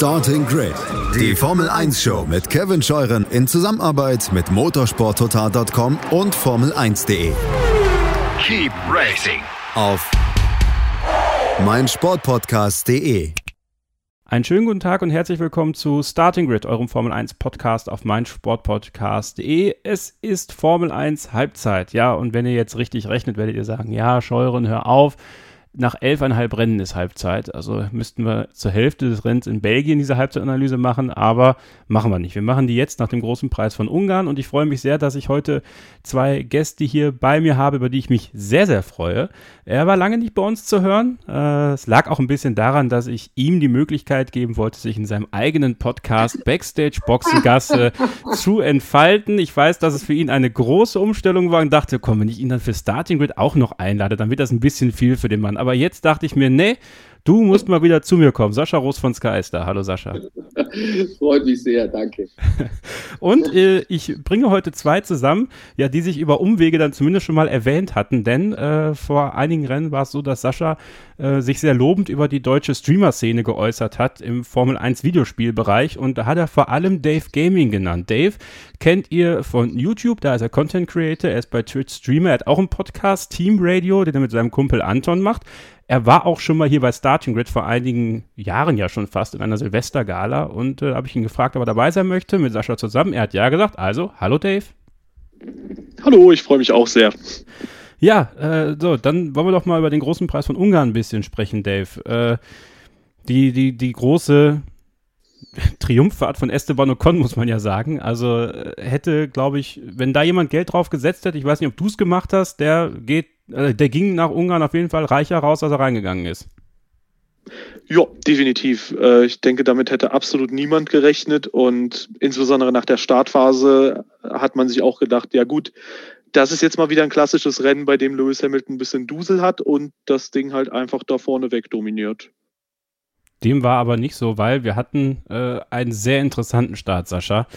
Starting Grid, die Formel 1 Show mit Kevin Scheuren in Zusammenarbeit mit motorsporttotal.com und Formel1.de. Keep racing Auf meinsportpodcast.de. Einen schönen guten Tag und herzlich willkommen zu Starting Grid, eurem Formel 1 Podcast auf meinsportpodcast.de. Es ist Formel 1 Halbzeit. Ja, und wenn ihr jetzt richtig rechnet, werdet ihr sagen, ja, Scheuren, hör auf nach elfeinhalb Rennen ist Halbzeit. Also müssten wir zur Hälfte des Rennens in Belgien diese Halbzeitanalyse machen, aber machen wir nicht. Wir machen die jetzt nach dem großen Preis von Ungarn und ich freue mich sehr, dass ich heute zwei Gäste hier bei mir habe, über die ich mich sehr, sehr freue. Er war lange nicht bei uns zu hören. Äh, es lag auch ein bisschen daran, dass ich ihm die Möglichkeit geben wollte, sich in seinem eigenen Podcast Backstage Boxengasse zu entfalten. Ich weiß, dass es für ihn eine große Umstellung war und dachte, komm, wenn ich ihn dann für Starting Grid auch noch einlade, dann wird das ein bisschen viel für den Mann aber jetzt dachte ich mir, nee, du musst mal wieder zu mir kommen. Sascha Roos von Sky ist da. Hallo Sascha. Freut mich sehr, danke. Und äh, ich bringe heute zwei zusammen, ja, die sich über Umwege dann zumindest schon mal erwähnt hatten, denn äh, vor einigen Rennen war es so, dass Sascha äh, sich sehr lobend über die deutsche Streamer-Szene geäußert hat im Formel 1 Videospielbereich und da hat er vor allem Dave Gaming genannt. Dave kennt ihr von YouTube, da ist er Content Creator, er ist bei Twitch Streamer, er hat auch einen Podcast, Team Radio, den er mit seinem Kumpel Anton macht. Er war auch schon mal hier bei Starting Grid vor einigen Jahren ja schon fast in einer Silvestergala und äh, habe ich ihn gefragt, ob er dabei sein möchte mit Sascha zusammen. Er hat ja gesagt. Also, hallo Dave. Hallo, ich freue mich auch sehr. Ja, äh, so, dann wollen wir doch mal über den großen Preis von Ungarn ein bisschen sprechen, Dave. Äh, die, die, die große Triumphfahrt von Esteban Ocon, muss man ja sagen. Also äh, hätte, glaube ich, wenn da jemand Geld drauf gesetzt hätte, ich weiß nicht, ob du es gemacht hast, der geht äh, der ging nach Ungarn auf jeden Fall reicher raus, als er reingegangen ist. Ja, definitiv. Äh, ich denke, damit hätte absolut niemand gerechnet und insbesondere nach der Startphase hat man sich auch gedacht, ja gut, das ist jetzt mal wieder ein klassisches Rennen, bei dem Lewis Hamilton ein bisschen Dusel hat und das Ding halt einfach da vorne weg dominiert. Dem war aber nicht so, weil wir hatten äh, einen sehr interessanten Start, Sascha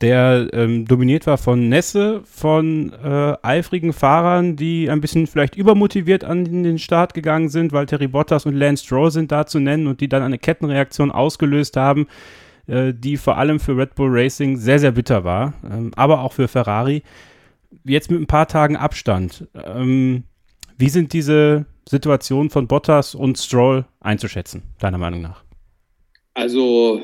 der ähm, dominiert war von Nässe, von äh, eifrigen Fahrern, die ein bisschen vielleicht übermotiviert an den Start gegangen sind, weil Terry Bottas und Lance Stroll sind da zu nennen und die dann eine Kettenreaktion ausgelöst haben, äh, die vor allem für Red Bull Racing sehr, sehr bitter war, ähm, aber auch für Ferrari. Jetzt mit ein paar Tagen Abstand. Ähm, wie sind diese Situationen von Bottas und Stroll einzuschätzen, deiner Meinung nach? Also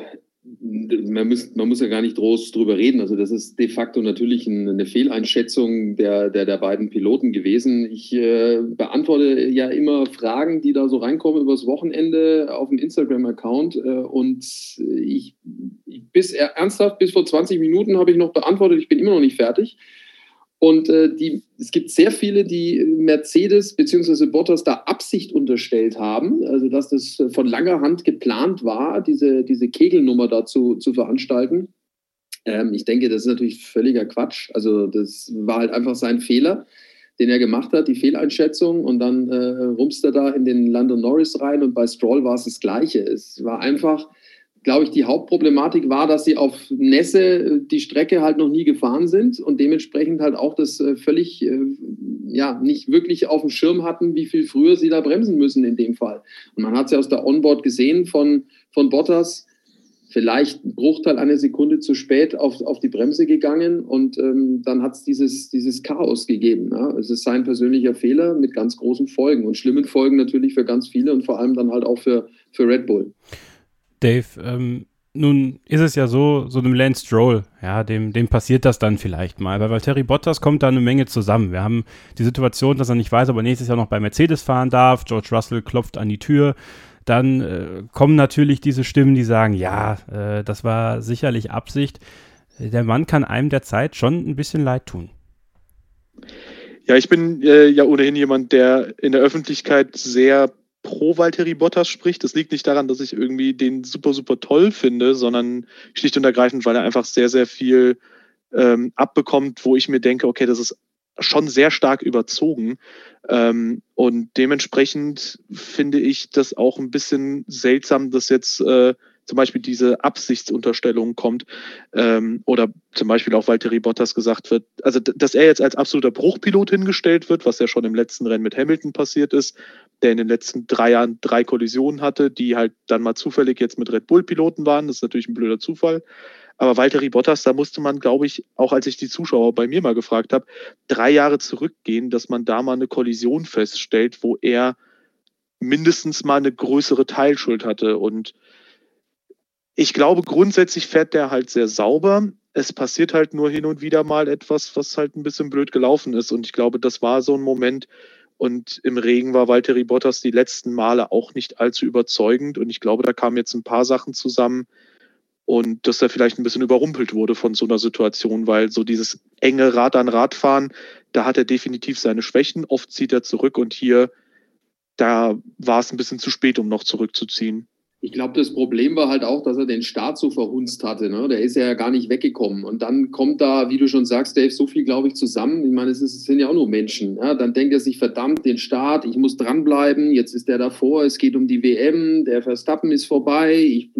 man muss, man muss ja gar nicht groß drüber reden. Also das ist de facto natürlich eine Fehleinschätzung der, der, der beiden Piloten gewesen. Ich äh, beantworte ja immer Fragen, die da so reinkommen übers Wochenende auf dem Instagram-Account. Äh, und ich, bis ernsthaft, bis vor 20 Minuten habe ich noch beantwortet, ich bin immer noch nicht fertig. Und äh, die, es gibt sehr viele, die Mercedes bzw. Bottas da Absicht unterstellt haben, also dass das von langer Hand geplant war, diese, diese Kegelnummer da zu, veranstalten. Ähm, ich denke, das ist natürlich völliger Quatsch. Also das war halt einfach sein Fehler, den er gemacht hat, die Fehleinschätzung. Und dann äh, rumst er da in den London Norris rein und bei Stroll war es das Gleiche. Es war einfach glaube ich, die Hauptproblematik war, dass sie auf Nässe äh, die Strecke halt noch nie gefahren sind und dementsprechend halt auch das äh, völlig, äh, ja, nicht wirklich auf dem Schirm hatten, wie viel früher sie da bremsen müssen in dem Fall. Und man hat es ja aus der Onboard gesehen von, von Bottas, vielleicht ein Bruchteil einer Sekunde zu spät auf, auf die Bremse gegangen und ähm, dann hat es dieses, dieses Chaos gegeben. Ja? Es ist sein persönlicher Fehler mit ganz großen Folgen und schlimmen Folgen natürlich für ganz viele und vor allem dann halt auch für, für Red Bull. Dave, ähm, nun ist es ja so, so einem Lance Stroll, ja, dem, dem passiert das dann vielleicht mal, weil Terry Bottas kommt da eine Menge zusammen. Wir haben die Situation, dass er nicht weiß, ob er nächstes Jahr noch bei Mercedes fahren darf. George Russell klopft an die Tür. Dann äh, kommen natürlich diese Stimmen, die sagen, ja, äh, das war sicherlich Absicht. Der Mann kann einem der Zeit schon ein bisschen leid tun. Ja, ich bin äh, ja ohnehin jemand, der in der Öffentlichkeit sehr pro Valtteri Bottas spricht. Das liegt nicht daran, dass ich irgendwie den super, super toll finde, sondern schlicht und ergreifend, weil er einfach sehr, sehr viel ähm, abbekommt, wo ich mir denke, okay, das ist schon sehr stark überzogen. Ähm, und dementsprechend finde ich das auch ein bisschen seltsam, dass jetzt äh, zum Beispiel diese Absichtsunterstellung kommt ähm, oder zum Beispiel auch Valtteri Bottas gesagt wird, also dass er jetzt als absoluter Bruchpilot hingestellt wird, was ja schon im letzten Rennen mit Hamilton passiert ist, der in den letzten drei Jahren drei Kollisionen hatte, die halt dann mal zufällig jetzt mit Red Bull-Piloten waren. Das ist natürlich ein blöder Zufall. Aber Valtteri Bottas, da musste man, glaube ich, auch als ich die Zuschauer bei mir mal gefragt habe, drei Jahre zurückgehen, dass man da mal eine Kollision feststellt, wo er mindestens mal eine größere Teilschuld hatte. Und ich glaube, grundsätzlich fährt der halt sehr sauber. Es passiert halt nur hin und wieder mal etwas, was halt ein bisschen blöd gelaufen ist. Und ich glaube, das war so ein Moment. Und im Regen war Valtteri Bottas die letzten Male auch nicht allzu überzeugend. Und ich glaube, da kamen jetzt ein paar Sachen zusammen, und dass er vielleicht ein bisschen überrumpelt wurde von so einer Situation, weil so dieses enge Rad an Radfahren, da hat er definitiv seine Schwächen. Oft zieht er zurück und hier, da war es ein bisschen zu spät, um noch zurückzuziehen. Ich glaube, das Problem war halt auch, dass er den Start so verhunzt hatte. Ne? Der ist ja gar nicht weggekommen. Und dann kommt da, wie du schon sagst, Dave, so viel, glaube ich, zusammen. Ich meine, es, es sind ja auch nur Menschen. Ja? Dann denkt er sich, verdammt, den Start, ich muss dranbleiben. Jetzt ist der davor, es geht um die WM, der Verstappen ist vorbei, ich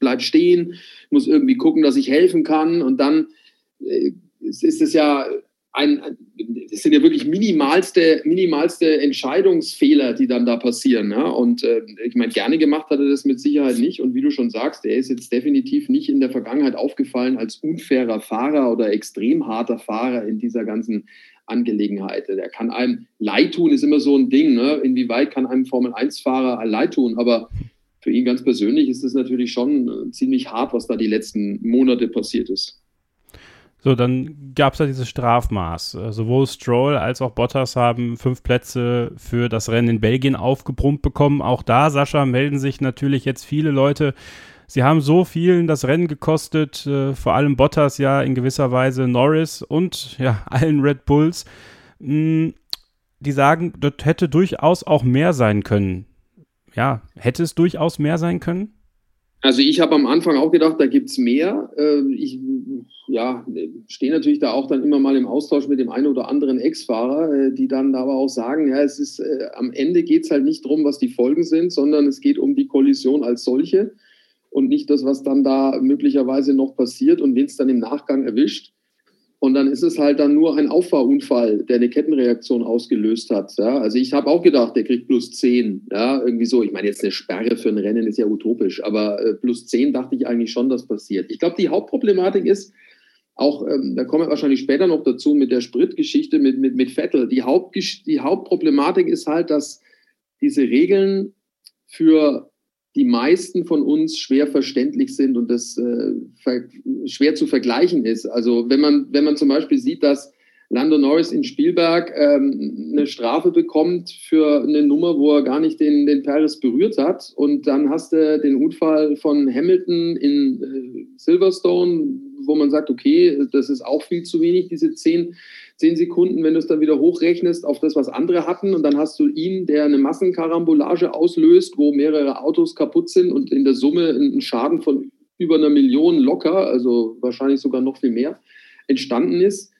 bleib stehen, muss irgendwie gucken, dass ich helfen kann. Und dann äh, ist es ja ein, das sind ja wirklich minimalste, minimalste Entscheidungsfehler, die dann da passieren. Ja? Und äh, ich meine, gerne gemacht hat er das mit Sicherheit nicht. Und wie du schon sagst, er ist jetzt definitiv nicht in der Vergangenheit aufgefallen als unfairer Fahrer oder extrem harter Fahrer in dieser ganzen Angelegenheit. Der kann einem leid tun, ist immer so ein Ding. Ne? Inwieweit kann einem Formel-1-Fahrer leid tun? Aber für ihn ganz persönlich ist es natürlich schon äh, ziemlich hart, was da die letzten Monate passiert ist. So, dann gab es ja dieses Strafmaß. Äh, sowohl Stroll als auch Bottas haben fünf Plätze für das Rennen in Belgien aufgebrummt bekommen. Auch da, Sascha, melden sich natürlich jetzt viele Leute. Sie haben so vielen das Rennen gekostet, äh, vor allem Bottas ja in gewisser Weise Norris und ja allen Red Bulls. Hm, die sagen, das hätte durchaus auch mehr sein können. Ja, hätte es durchaus mehr sein können? Also ich habe am Anfang auch gedacht, da gibt es mehr. Äh, ich ja, stehe natürlich da auch dann immer mal im Austausch mit dem einen oder anderen Ex-Fahrer, äh, die dann aber auch sagen, ja, es ist äh, am Ende geht es halt nicht darum, was die Folgen sind, sondern es geht um die Kollision als solche und nicht das, was dann da möglicherweise noch passiert und wen es dann im Nachgang erwischt. Und dann ist es halt dann nur ein Auffahrunfall, der eine Kettenreaktion ausgelöst hat. Ja? Also ich habe auch gedacht, der kriegt plus 10. Ja? Irgendwie so. Ich meine, jetzt eine Sperre für ein Rennen ist ja utopisch, aber äh, plus 10 dachte ich eigentlich schon, dass passiert. Ich glaube, die Hauptproblematik ist, auch, ähm, da kommen wir wahrscheinlich später noch dazu mit der Spritgeschichte mit, mit, mit Vettel. Die, die Hauptproblematik ist halt, dass diese Regeln für die meisten von uns schwer verständlich sind und das äh, schwer zu vergleichen ist. Also wenn man, wenn man zum Beispiel sieht, dass Lando Norris in Spielberg ähm, eine Strafe bekommt für eine Nummer, wo er gar nicht den, den Paris berührt hat. Und dann hast du den Unfall von Hamilton in äh, Silverstone, wo man sagt, okay, das ist auch viel zu wenig, diese zehn, zehn Sekunden, wenn du es dann wieder hochrechnest auf das, was andere hatten. Und dann hast du ihn, der eine Massenkarambolage auslöst, wo mehrere Autos kaputt sind und in der Summe ein Schaden von über einer Million locker, also wahrscheinlich sogar noch viel mehr, entstanden ist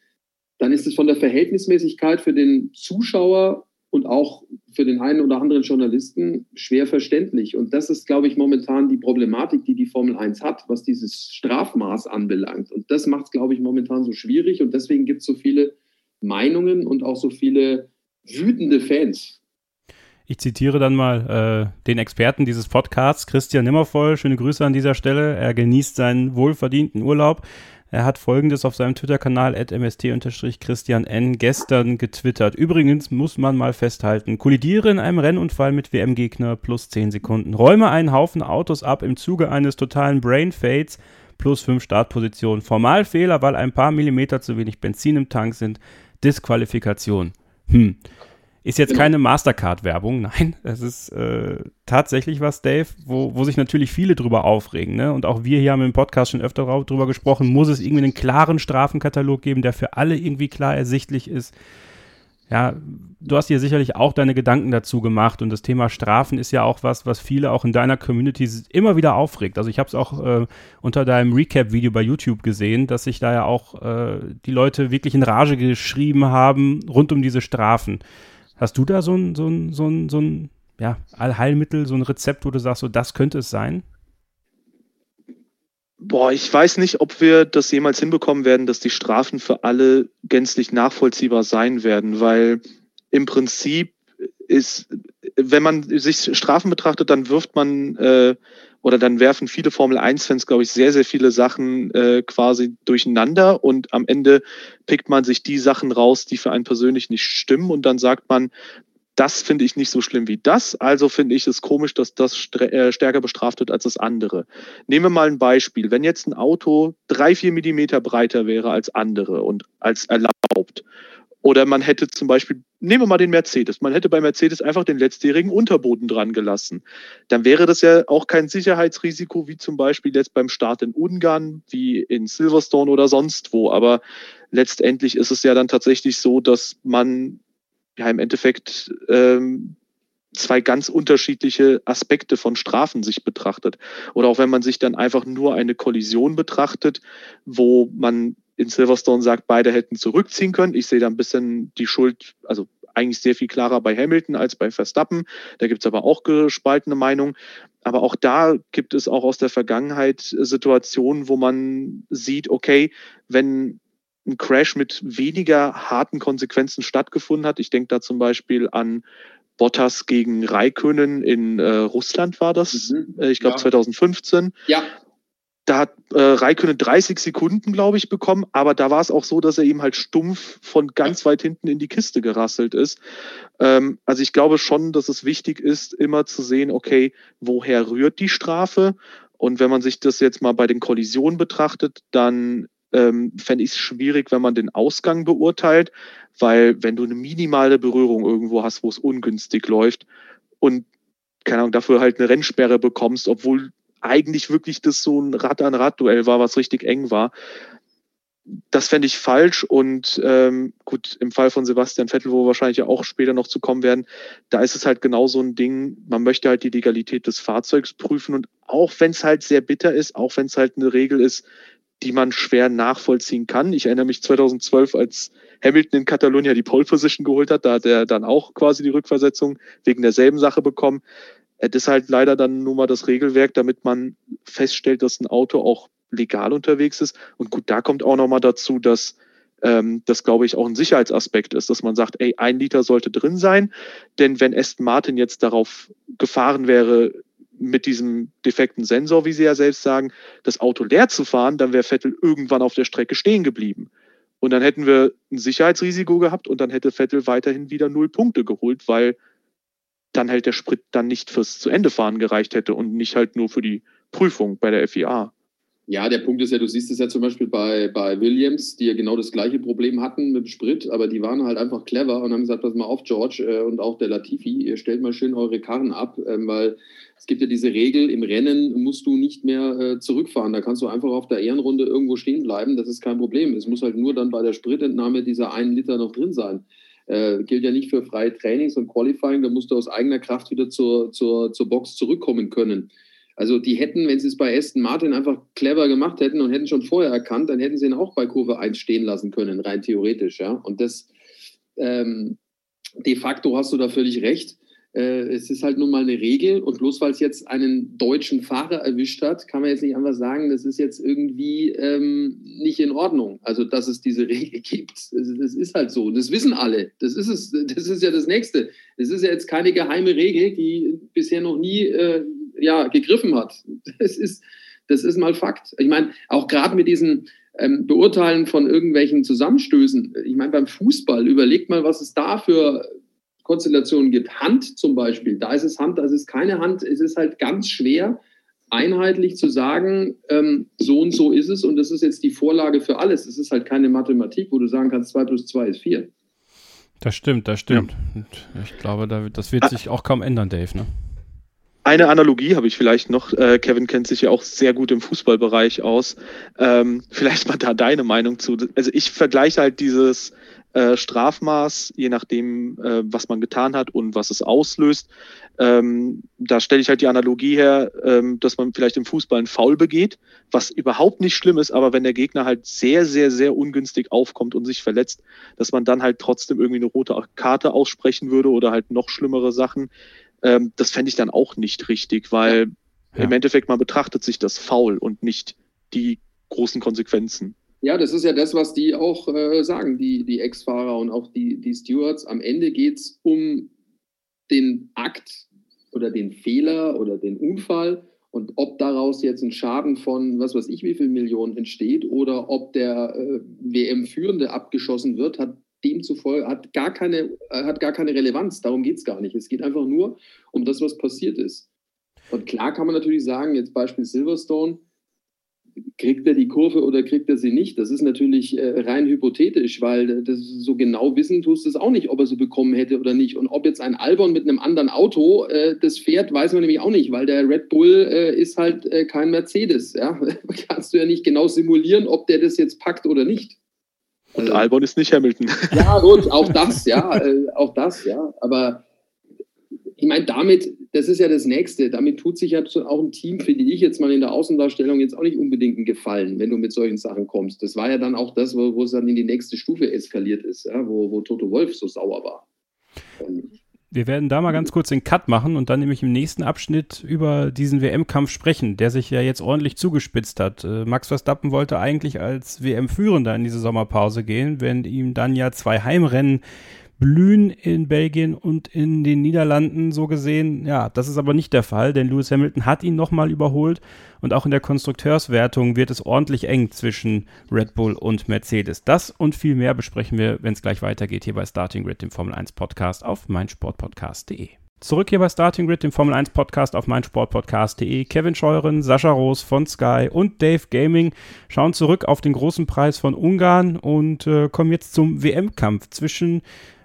dann ist es von der Verhältnismäßigkeit für den Zuschauer und auch für den einen oder anderen Journalisten schwer verständlich. Und das ist, glaube ich, momentan die Problematik, die die Formel 1 hat, was dieses Strafmaß anbelangt. Und das macht es, glaube ich, momentan so schwierig. Und deswegen gibt es so viele Meinungen und auch so viele wütende Fans. Ich zitiere dann mal äh, den Experten dieses Podcasts, Christian Nimmervoll. Schöne Grüße an dieser Stelle. Er genießt seinen wohlverdienten Urlaub. Er hat folgendes auf seinem Twitter-Kanal mst-christian n gestern getwittert. Übrigens muss man mal festhalten, kollidiere in einem Rennunfall mit WM-Gegner plus 10 Sekunden. Räume einen Haufen Autos ab im Zuge eines totalen Brain Fades plus 5 Startpositionen. Formalfehler, weil ein paar Millimeter zu wenig Benzin im Tank sind. Disqualifikation. Hm. Ist jetzt genau. keine Mastercard-Werbung, nein, es ist äh, tatsächlich was, Dave, wo, wo sich natürlich viele drüber aufregen. Ne? Und auch wir hier haben im Podcast schon öfter drüber gesprochen, muss es irgendwie einen klaren Strafenkatalog geben, der für alle irgendwie klar ersichtlich ist. Ja, du hast dir sicherlich auch deine Gedanken dazu gemacht und das Thema Strafen ist ja auch was, was viele auch in deiner Community immer wieder aufregt. Also ich habe es auch äh, unter deinem Recap-Video bei YouTube gesehen, dass sich da ja auch äh, die Leute wirklich in Rage geschrieben haben rund um diese Strafen. Hast du da so ein, so ein, so ein, so ein ja, Allheilmittel, so ein Rezept, wo du sagst, so das könnte es sein? Boah, ich weiß nicht, ob wir das jemals hinbekommen werden, dass die Strafen für alle gänzlich nachvollziehbar sein werden, weil im Prinzip ist, wenn man sich Strafen betrachtet, dann wirft man äh, oder dann werfen viele Formel 1-Fans, glaube ich, sehr, sehr viele Sachen äh, quasi durcheinander und am Ende pickt man sich die Sachen raus, die für einen persönlich nicht stimmen und dann sagt man, das finde ich nicht so schlimm wie das, also finde ich es komisch, dass das äh, stärker bestraft wird als das andere. Nehmen wir mal ein Beispiel. Wenn jetzt ein Auto drei, vier Millimeter breiter wäre als andere und als erlaubt, oder man hätte zum Beispiel, nehmen wir mal den Mercedes, man hätte bei Mercedes einfach den letztjährigen Unterboden dran gelassen. Dann wäre das ja auch kein Sicherheitsrisiko, wie zum Beispiel jetzt beim Start in Ungarn, wie in Silverstone oder sonst wo. Aber letztendlich ist es ja dann tatsächlich so, dass man ja im Endeffekt ähm, zwei ganz unterschiedliche Aspekte von Strafen sich betrachtet. Oder auch wenn man sich dann einfach nur eine Kollision betrachtet, wo man in Silverstone sagt, beide hätten zurückziehen können. Ich sehe da ein bisschen die Schuld, also eigentlich sehr viel klarer bei Hamilton als bei Verstappen. Da gibt es aber auch gespaltene Meinungen. Aber auch da gibt es auch aus der Vergangenheit Situationen, wo man sieht, okay, wenn ein Crash mit weniger harten Konsequenzen stattgefunden hat. Ich denke da zum Beispiel an Bottas gegen Raikönen in äh, Russland war das, mhm. äh, ich glaube ja. 2015. Ja. Da hat äh, Raikönen 30 Sekunden, glaube ich, bekommen, aber da war es auch so, dass er ihm halt stumpf von ganz weit hinten in die Kiste gerasselt ist. Ähm, also ich glaube schon, dass es wichtig ist, immer zu sehen, okay, woher rührt die Strafe? Und wenn man sich das jetzt mal bei den Kollisionen betrachtet, dann ähm, fände ich es schwierig, wenn man den Ausgang beurteilt, weil wenn du eine minimale Berührung irgendwo hast, wo es ungünstig läuft und keine Ahnung, dafür halt eine Rennsperre bekommst, obwohl eigentlich wirklich das so ein Rad-an-Rad-Duell war, was richtig eng war. Das fände ich falsch und ähm, gut, im Fall von Sebastian Vettel, wo wir wahrscheinlich auch später noch zu kommen werden, da ist es halt genau so ein Ding, man möchte halt die Legalität des Fahrzeugs prüfen und auch wenn es halt sehr bitter ist, auch wenn es halt eine Regel ist, die man schwer nachvollziehen kann. Ich erinnere mich 2012, als Hamilton in Katalonia die Pole Position geholt hat, da hat er dann auch quasi die Rückversetzung wegen derselben Sache bekommen. Das ist halt leider dann nur mal das Regelwerk, damit man feststellt, dass ein Auto auch legal unterwegs ist. Und gut, da kommt auch nochmal dazu, dass ähm, das, glaube ich, auch ein Sicherheitsaspekt ist, dass man sagt, ey, ein Liter sollte drin sein. Denn wenn Aston Martin jetzt darauf gefahren wäre, mit diesem defekten Sensor, wie Sie ja selbst sagen, das Auto leer zu fahren, dann wäre Vettel irgendwann auf der Strecke stehen geblieben. Und dann hätten wir ein Sicherheitsrisiko gehabt und dann hätte Vettel weiterhin wieder null Punkte geholt, weil dann halt der Sprit dann nicht fürs zu Ende fahren gereicht hätte und nicht halt nur für die Prüfung bei der FIA. Ja, der Punkt ist ja, du siehst es ja zum Beispiel bei, bei Williams, die ja genau das gleiche Problem hatten mit dem Sprit, aber die waren halt einfach clever und haben gesagt, pass mal auf, George äh, und auch der Latifi, ihr stellt mal schön eure Karren ab, ähm, weil es gibt ja diese Regel, im Rennen musst du nicht mehr äh, zurückfahren. Da kannst du einfach auf der Ehrenrunde irgendwo stehen bleiben, das ist kein Problem. Es muss halt nur dann bei der Spritentnahme dieser einen Liter noch drin sein. Äh, gilt ja nicht für freie Trainings und Qualifying, da musst du aus eigener Kraft wieder zur, zur, zur Box zurückkommen können. Also die hätten, wenn sie es bei Aston Martin einfach clever gemacht hätten und hätten schon vorher erkannt, dann hätten sie ihn auch bei Kurve 1 stehen lassen können, rein theoretisch. Ja? Und das ähm, de facto hast du da völlig recht. Äh, es ist halt nun mal eine Regel und bloß weil es jetzt einen deutschen Fahrer erwischt hat, kann man jetzt nicht einfach sagen, das ist jetzt irgendwie ähm, nicht in Ordnung. Also dass es diese Regel gibt, das, ist halt so. Das wissen alle. Das ist es. Das ist ja das Nächste. Es ist ja jetzt keine geheime Regel, die bisher noch nie äh, ja, gegriffen hat. Das ist, das ist mal Fakt. Ich meine, auch gerade mit diesen ähm, Beurteilen von irgendwelchen Zusammenstößen, ich meine, beim Fußball, überlegt mal, was es da für Konstellationen gibt. Hand zum Beispiel, da ist es Hand, da ist es keine Hand. Es ist halt ganz schwer, einheitlich zu sagen, ähm, so und so ist es und das ist jetzt die Vorlage für alles. Es ist halt keine Mathematik, wo du sagen kannst, 2 plus 2 ist 4. Das stimmt, das stimmt. Ja. Ich glaube, das wird sich auch kaum ändern, Dave. Ne? Eine Analogie habe ich vielleicht noch. Äh, Kevin kennt sich ja auch sehr gut im Fußballbereich aus. Ähm, vielleicht mal da deine Meinung zu. Also ich vergleiche halt dieses äh, Strafmaß, je nachdem, äh, was man getan hat und was es auslöst. Ähm, da stelle ich halt die Analogie her, ähm, dass man vielleicht im Fußball einen Foul begeht, was überhaupt nicht schlimm ist, aber wenn der Gegner halt sehr, sehr, sehr ungünstig aufkommt und sich verletzt, dass man dann halt trotzdem irgendwie eine rote Karte aussprechen würde oder halt noch schlimmere Sachen ähm, das fände ich dann auch nicht richtig, weil ja. im Endeffekt man betrachtet sich das faul und nicht die großen Konsequenzen. Ja, das ist ja das, was die auch äh, sagen, die, die Ex-Fahrer und auch die, die Stewards. Am Ende geht es um den Akt oder den Fehler oder den Unfall und ob daraus jetzt ein Schaden von was weiß ich wie viel Millionen entsteht oder ob der äh, WM-Führende abgeschossen wird, hat demzufolge hat gar keine, äh, hat gar keine Relevanz. Darum geht es gar nicht. Es geht einfach nur um das, was passiert ist. Und klar kann man natürlich sagen, jetzt Beispiel Silverstone, kriegt er die Kurve oder kriegt er sie nicht? Das ist natürlich äh, rein hypothetisch, weil das so genau wissen tust du es auch nicht, ob er sie bekommen hätte oder nicht. Und ob jetzt ein Albon mit einem anderen Auto äh, das fährt, weiß man nämlich auch nicht, weil der Red Bull äh, ist halt äh, kein Mercedes. Ja? Kannst du ja nicht genau simulieren, ob der das jetzt packt oder nicht. Und Albon ist nicht Hamilton. Ja, gut, auch das, ja, äh, auch das, ja. Aber ich meine, damit, das ist ja das Nächste, damit tut sich ja auch ein Team, finde ich jetzt mal in der Außendarstellung jetzt auch nicht unbedingt einen Gefallen, wenn du mit solchen Sachen kommst. Das war ja dann auch das, wo, wo es dann in die nächste Stufe eskaliert ist, ja, wo, wo Toto Wolf so sauer war. Und wir werden da mal ganz kurz den Cut machen und dann nämlich im nächsten Abschnitt über diesen WM-Kampf sprechen, der sich ja jetzt ordentlich zugespitzt hat. Äh, Max Verstappen wollte eigentlich als WM-Führender in diese Sommerpause gehen, wenn ihm dann ja zwei Heimrennen blühen in Belgien und in den Niederlanden so gesehen. Ja, das ist aber nicht der Fall, denn Lewis Hamilton hat ihn nochmal überholt und auch in der Konstrukteurswertung wird es ordentlich eng zwischen Red Bull und Mercedes. Das und viel mehr besprechen wir, wenn es gleich weitergeht, hier bei Starting Grid, dem Formel 1 Podcast auf meinsportpodcast.de. Zurück hier bei Starting Grid, dem Formel 1 Podcast auf meinsportpodcast.de. Kevin Scheuren, Sascha Roos von Sky und Dave Gaming schauen zurück auf den großen Preis von Ungarn und äh, kommen jetzt zum WM-Kampf zwischen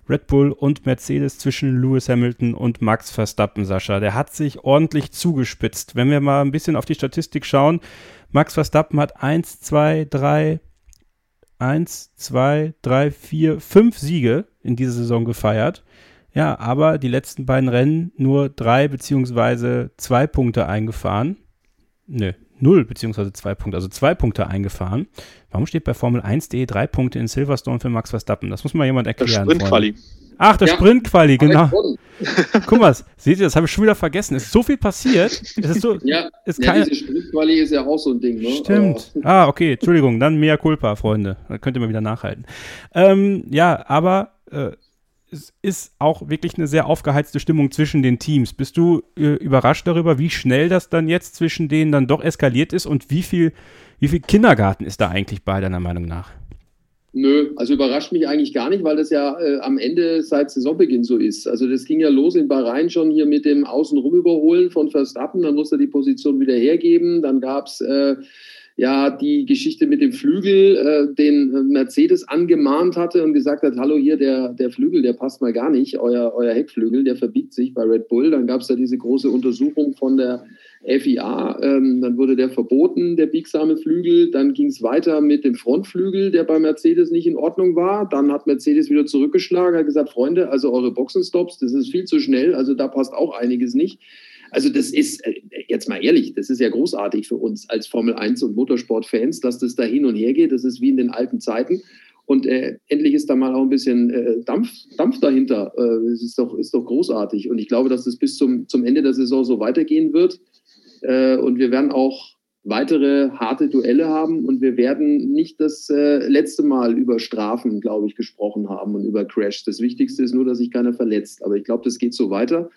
Red Bull und Mercedes zwischen Lewis Hamilton und Max Verstappen, Sascha. Der hat sich ordentlich zugespitzt. Wenn wir mal ein bisschen auf die Statistik schauen, Max Verstappen hat 1, 2, 3, 1, 2, 3, 4, 5 Siege in dieser Saison gefeiert. Ja, aber die letzten beiden Rennen nur drei beziehungsweise zwei Punkte eingefahren. Nö, null beziehungsweise zwei Punkte, also zwei Punkte eingefahren. Warum steht bei Formel 1.de drei Punkte in Silverstone für Max Verstappen? Das muss mal jemand erklären. Das Sprintquali. Ach, das ja, Sprintquali, genau. Guck mal, seht ihr, das habe ich schon wieder vergessen. Es ist so viel passiert. Es ist so, ja, ist ja keine... diese Sprintquali ist ja auch so ein Ding. Ne? Stimmt. Oh. Ah, okay, Entschuldigung, dann mea culpa, Freunde. Da könnt ihr mal wieder nachhalten. Ähm, ja, aber äh, es ist auch wirklich eine sehr aufgeheizte Stimmung zwischen den Teams. Bist du äh, überrascht darüber, wie schnell das dann jetzt zwischen denen dann doch eskaliert ist und wie viel, wie viel Kindergarten ist da eigentlich bei deiner Meinung nach? Nö, also überrascht mich eigentlich gar nicht, weil das ja äh, am Ende seit Saisonbeginn so ist. Also das ging ja los in Bahrain schon hier mit dem Außenrum überholen von Verstappen, dann musste er die Position wieder hergeben, dann gab es äh, ja die Geschichte mit dem Flügel, äh, den äh, Mercedes angemahnt hatte und gesagt hat, hallo hier, der, der Flügel, der passt mal gar nicht, euer, euer Heckflügel, der verbiegt sich bei Red Bull. Dann gab es da diese große Untersuchung von der FIA, ähm, dann wurde der verboten, der biegsame Flügel. Dann ging es weiter mit dem Frontflügel, der bei Mercedes nicht in Ordnung war. Dann hat Mercedes wieder zurückgeschlagen, hat gesagt, Freunde, also eure Boxenstops, das ist viel zu schnell, also da passt auch einiges nicht. Also das ist, äh, jetzt mal ehrlich, das ist ja großartig für uns als Formel 1 und Motorsport-Fans, dass das da hin und her geht. Das ist wie in den alten Zeiten. Und äh, endlich ist da mal auch ein bisschen äh, Dampf, Dampf dahinter. Äh, ist, doch, ist doch großartig. Und ich glaube, dass das bis zum, zum Ende der Saison so weitergehen wird. Äh, und wir werden auch weitere harte Duelle haben. Und wir werden nicht das äh, letzte Mal über Strafen, glaube ich, gesprochen haben und über Crash. Das Wichtigste ist nur, dass sich keiner verletzt. Aber ich glaube, das geht so weiter.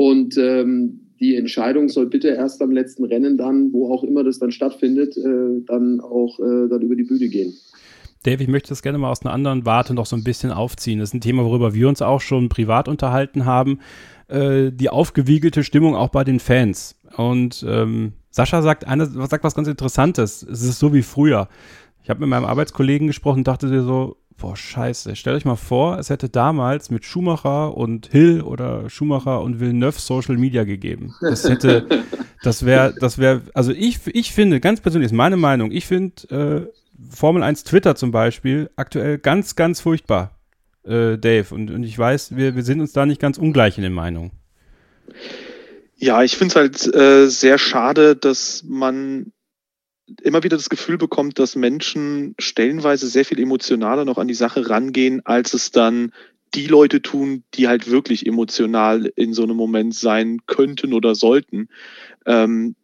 Und ähm, die Entscheidung soll bitte erst am letzten Rennen dann, wo auch immer das dann stattfindet, äh, dann auch äh, dann über die Bühne gehen. Dave, ich möchte das gerne mal aus einer anderen Warte noch so ein bisschen aufziehen. Das ist ein Thema, worüber wir uns auch schon privat unterhalten haben. Äh, die aufgewiegelte Stimmung auch bei den Fans. Und ähm, Sascha sagt, eine, sagt was ganz Interessantes. Es ist so wie früher. Ich habe mit meinem Arbeitskollegen gesprochen und dachte dir so, boah, scheiße, stellt euch mal vor, es hätte damals mit Schumacher und Hill oder Schumacher und Villeneuve Social Media gegeben. Das hätte, das wäre, das wäre, also ich, ich finde, ganz persönlich, ist meine Meinung, ich finde äh, Formel 1 Twitter zum Beispiel aktuell ganz, ganz furchtbar, äh, Dave. Und, und ich weiß, wir, wir sind uns da nicht ganz ungleich in den Meinungen. Ja, ich finde es halt äh, sehr schade, dass man immer wieder das Gefühl bekommt, dass Menschen stellenweise sehr viel emotionaler noch an die Sache rangehen, als es dann die Leute tun, die halt wirklich emotional in so einem Moment sein könnten oder sollten. Ähm,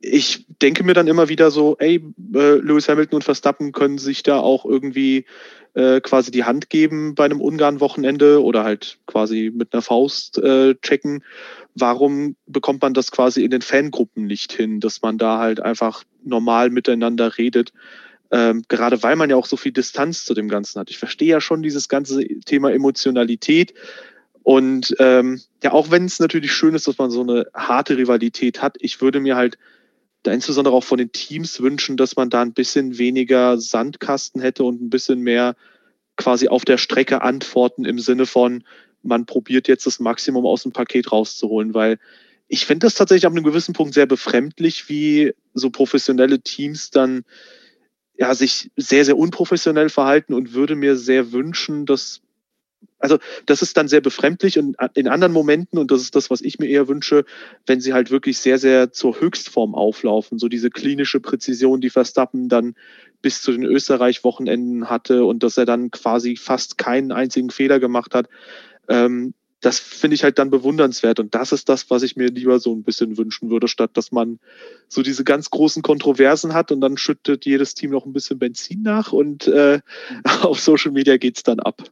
ich denke mir dann immer wieder so, ey, äh, Lewis Hamilton und Verstappen können sich da auch irgendwie äh, quasi die Hand geben bei einem Ungarn-Wochenende oder halt quasi mit einer Faust äh, checken. Warum bekommt man das quasi in den Fangruppen nicht hin, dass man da halt einfach normal miteinander redet? Ähm, gerade weil man ja auch so viel Distanz zu dem Ganzen hat. Ich verstehe ja schon dieses ganze Thema Emotionalität. Und ähm, ja, auch wenn es natürlich schön ist, dass man so eine harte Rivalität hat, ich würde mir halt da insbesondere auch von den Teams wünschen, dass man da ein bisschen weniger Sandkasten hätte und ein bisschen mehr quasi auf der Strecke antworten im Sinne von, man probiert jetzt das Maximum aus dem Paket rauszuholen, weil ich finde das tatsächlich ab einem gewissen Punkt sehr befremdlich, wie so professionelle Teams dann ja sich sehr, sehr unprofessionell verhalten und würde mir sehr wünschen, dass also das ist dann sehr befremdlich und in anderen Momenten, und das ist das, was ich mir eher wünsche, wenn sie halt wirklich sehr, sehr zur Höchstform auflaufen, so diese klinische Präzision, die Verstappen dann bis zu den Österreich-Wochenenden hatte und dass er dann quasi fast keinen einzigen Fehler gemacht hat. Ähm, das finde ich halt dann bewundernswert. Und das ist das, was ich mir lieber so ein bisschen wünschen würde, statt dass man so diese ganz großen Kontroversen hat und dann schüttet jedes Team noch ein bisschen Benzin nach und äh, auf Social Media geht es dann ab.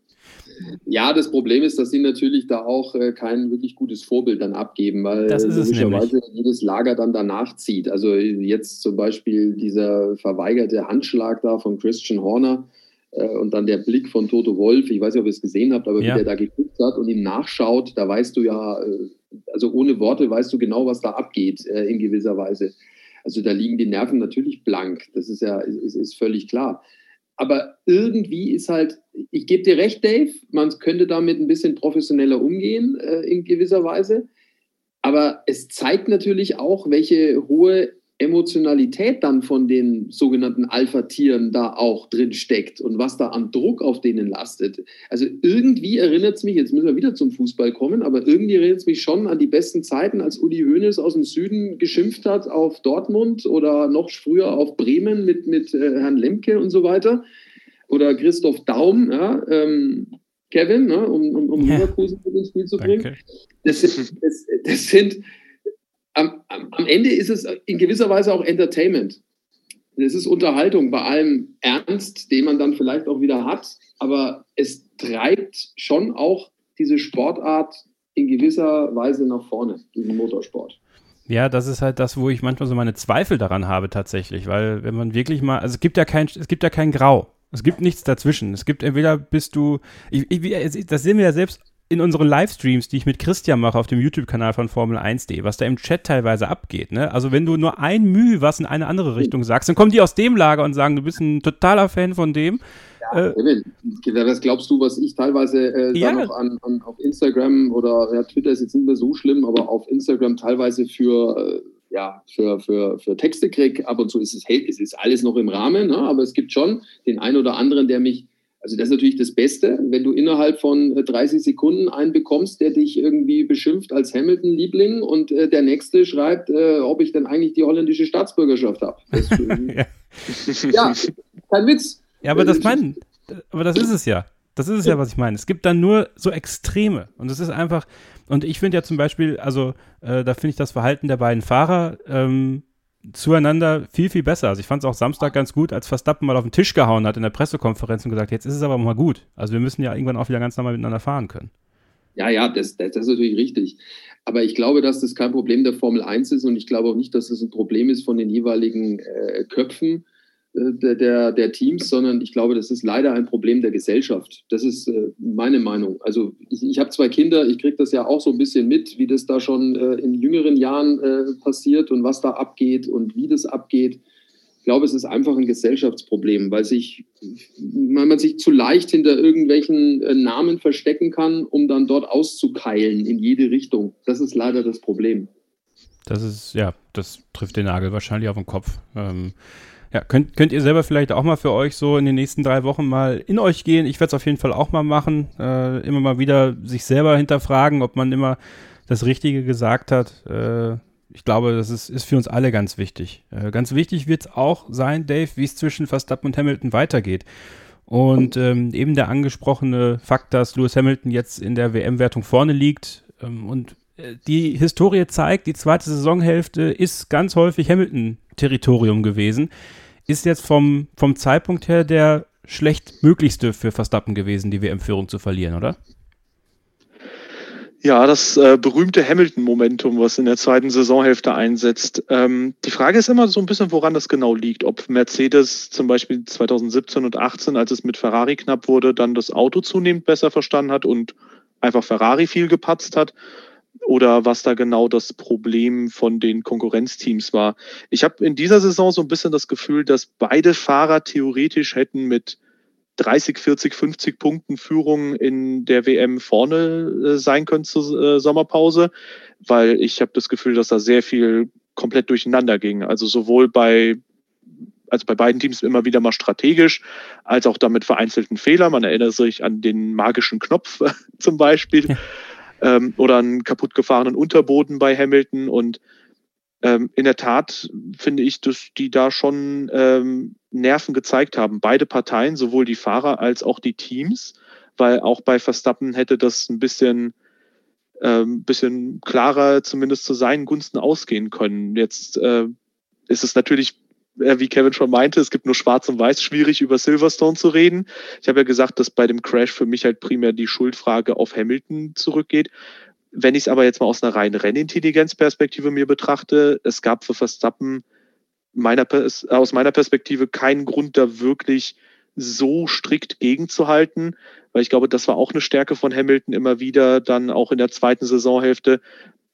Ja, das Problem ist, dass sie natürlich da auch äh, kein wirklich gutes Vorbild dann abgeben, weil logischerweise jedes Lager dann danach zieht. Also jetzt zum Beispiel dieser verweigerte Handschlag da von Christian Horner äh, und dann der Blick von Toto Wolf. Ich weiß nicht, ob ihr es gesehen habt, aber ja. wie der da geguckt hat und ihm nachschaut, da weißt du ja, äh, also ohne Worte weißt du genau, was da abgeht äh, in gewisser Weise. Also da liegen die Nerven natürlich blank. Das ist ja ist, ist völlig klar aber irgendwie ist halt, ich gebe dir recht, Dave, man könnte damit ein bisschen professioneller umgehen äh, in gewisser Weise. Aber es zeigt natürlich auch, welche hohe Emotionalität dann von den sogenannten Alpha-Tieren da auch drin steckt und was da an Druck auf denen lastet. Also irgendwie erinnert es mich, jetzt müssen wir wieder zum Fußball kommen, aber irgendwie erinnert es mich schon an die besten Zeiten, als Uli Hoeneß aus dem Süden geschimpft hat auf Dortmund oder noch früher auf Bremen mit, mit äh, Herrn Lemke und so weiter. Oder Christoph Daum, ja, ähm, Kevin, ne, um, um, um ja. Ins Spiel zu bringen. Das, das, das sind am, am, Ende ist es in gewisser Weise auch Entertainment. Es ist Unterhaltung bei allem Ernst, den man dann vielleicht auch wieder hat, aber es treibt schon auch diese Sportart in gewisser Weise nach vorne, diesen Motorsport. Ja, das ist halt das, wo ich manchmal so meine Zweifel daran habe tatsächlich, weil wenn man wirklich mal, also es gibt ja kein, es gibt ja kein Grau. Es gibt nichts dazwischen. Es gibt entweder bist du, ich, ich, das sehen wir ja selbst in unseren Livestreams, die ich mit Christian mache auf dem YouTube-Kanal von Formel 1D, was da im Chat teilweise abgeht. Ne? Also wenn du nur ein Mühe was in eine andere Richtung sagst, dann kommen die aus dem Lager und sagen, du bist ein totaler Fan von dem. Ja, äh, was glaubst du, was ich teilweise äh, ja. noch an, an, auf Instagram oder ja, Twitter ist jetzt nicht mehr so schlimm, aber auf Instagram teilweise für äh, ja, für, für, für Texte kriege. Ab und zu ist es, hey, es ist alles noch im Rahmen, ne? aber es gibt schon den einen oder anderen, der mich also das ist natürlich das Beste, wenn du innerhalb von 30 äh, Sekunden einen bekommst, der dich irgendwie beschimpft als Hamilton-Liebling und äh, der nächste schreibt, äh, ob ich denn eigentlich die holländische Staatsbürgerschaft habe. ja. ja, kein Witz. Ja, aber das mein, aber das ist es ja. Das ist es ja, was ich meine. Es gibt dann nur so Extreme. Und es ist einfach, und ich finde ja zum Beispiel, also äh, da finde ich das Verhalten der beiden Fahrer ähm, zueinander viel, viel besser. Also ich fand es auch Samstag ganz gut, als Verstappen mal auf den Tisch gehauen hat in der Pressekonferenz und gesagt, jetzt ist es aber mal gut. Also wir müssen ja irgendwann auch wieder ganz normal miteinander fahren können. Ja, ja, das, das, das ist natürlich richtig. Aber ich glaube, dass das kein Problem der Formel 1 ist und ich glaube auch nicht, dass das ein Problem ist von den jeweiligen äh, Köpfen äh, der, der, Teams, sondern ich glaube, das ist leider ein Problem der Gesellschaft. Das ist äh, meine Meinung. Also ich, ich habe zwei Kinder, ich kriege das ja auch so ein bisschen mit, wie das da schon äh, in jüngeren Jahren passiert und was da abgeht und wie das abgeht. Ich glaube, es ist einfach ein Gesellschaftsproblem, weil, sich, weil man sich zu leicht hinter irgendwelchen Namen verstecken kann, um dann dort auszukeilen in jede Richtung. Das ist leider das Problem. Das ist, ja, das trifft den Nagel wahrscheinlich auf den Kopf. Ähm, ja, könnt, könnt ihr selber vielleicht auch mal für euch so in den nächsten drei Wochen mal in euch gehen. Ich werde es auf jeden Fall auch mal machen. Äh, immer mal wieder sich selber hinterfragen, ob man immer das Richtige gesagt hat. Äh, ich glaube, das ist, ist für uns alle ganz wichtig. Äh, ganz wichtig wird es auch sein, Dave, wie es zwischen Verstappen und Hamilton weitergeht. Und ähm, eben der angesprochene Fakt, dass Lewis Hamilton jetzt in der WM-Wertung vorne liegt ähm, und die Historie zeigt, die zweite Saisonhälfte ist ganz häufig Hamilton-Territorium gewesen. Ist jetzt vom, vom Zeitpunkt her der schlecht möglichste für Verstappen gewesen, die WM-Führung zu verlieren, oder? Ja, das äh, berühmte Hamilton-Momentum, was in der zweiten Saisonhälfte einsetzt. Ähm, die Frage ist immer so ein bisschen, woran das genau liegt. Ob Mercedes zum Beispiel 2017 und 18, als es mit Ferrari knapp wurde, dann das Auto zunehmend besser verstanden hat und einfach Ferrari viel gepatzt hat. Oder was da genau das Problem von den Konkurrenzteams war. Ich habe in dieser Saison so ein bisschen das Gefühl, dass beide Fahrer theoretisch hätten mit 30, 40, 50 Punkten Führung in der WM vorne äh, sein können zur äh, Sommerpause, weil ich habe das Gefühl, dass da sehr viel komplett durcheinander ging. Also sowohl bei also bei beiden Teams immer wieder mal strategisch, als auch damit vereinzelten Fehlern. Man erinnert sich an den magischen Knopf zum Beispiel ja. Ähm, oder einen kaputt gefahrenen Unterboden bei Hamilton. Und ähm, in der Tat finde ich, dass die da schon ähm, Nerven gezeigt haben. Beide Parteien, sowohl die Fahrer als auch die Teams, weil auch bei Verstappen hätte das ein bisschen, ähm, bisschen klarer zumindest zu seinen Gunsten ausgehen können. Jetzt äh, ist es natürlich wie Kevin schon meinte, es gibt nur Schwarz und Weiß, schwierig über Silverstone zu reden. Ich habe ja gesagt, dass bei dem Crash für mich halt primär die Schuldfrage auf Hamilton zurückgeht. Wenn ich es aber jetzt mal aus einer reinen Rennintelligenzperspektive mir betrachte, es gab für Verstappen meiner, aus meiner Perspektive keinen Grund, da wirklich so strikt gegenzuhalten, weil ich glaube, das war auch eine Stärke von Hamilton immer wieder, dann auch in der zweiten Saisonhälfte.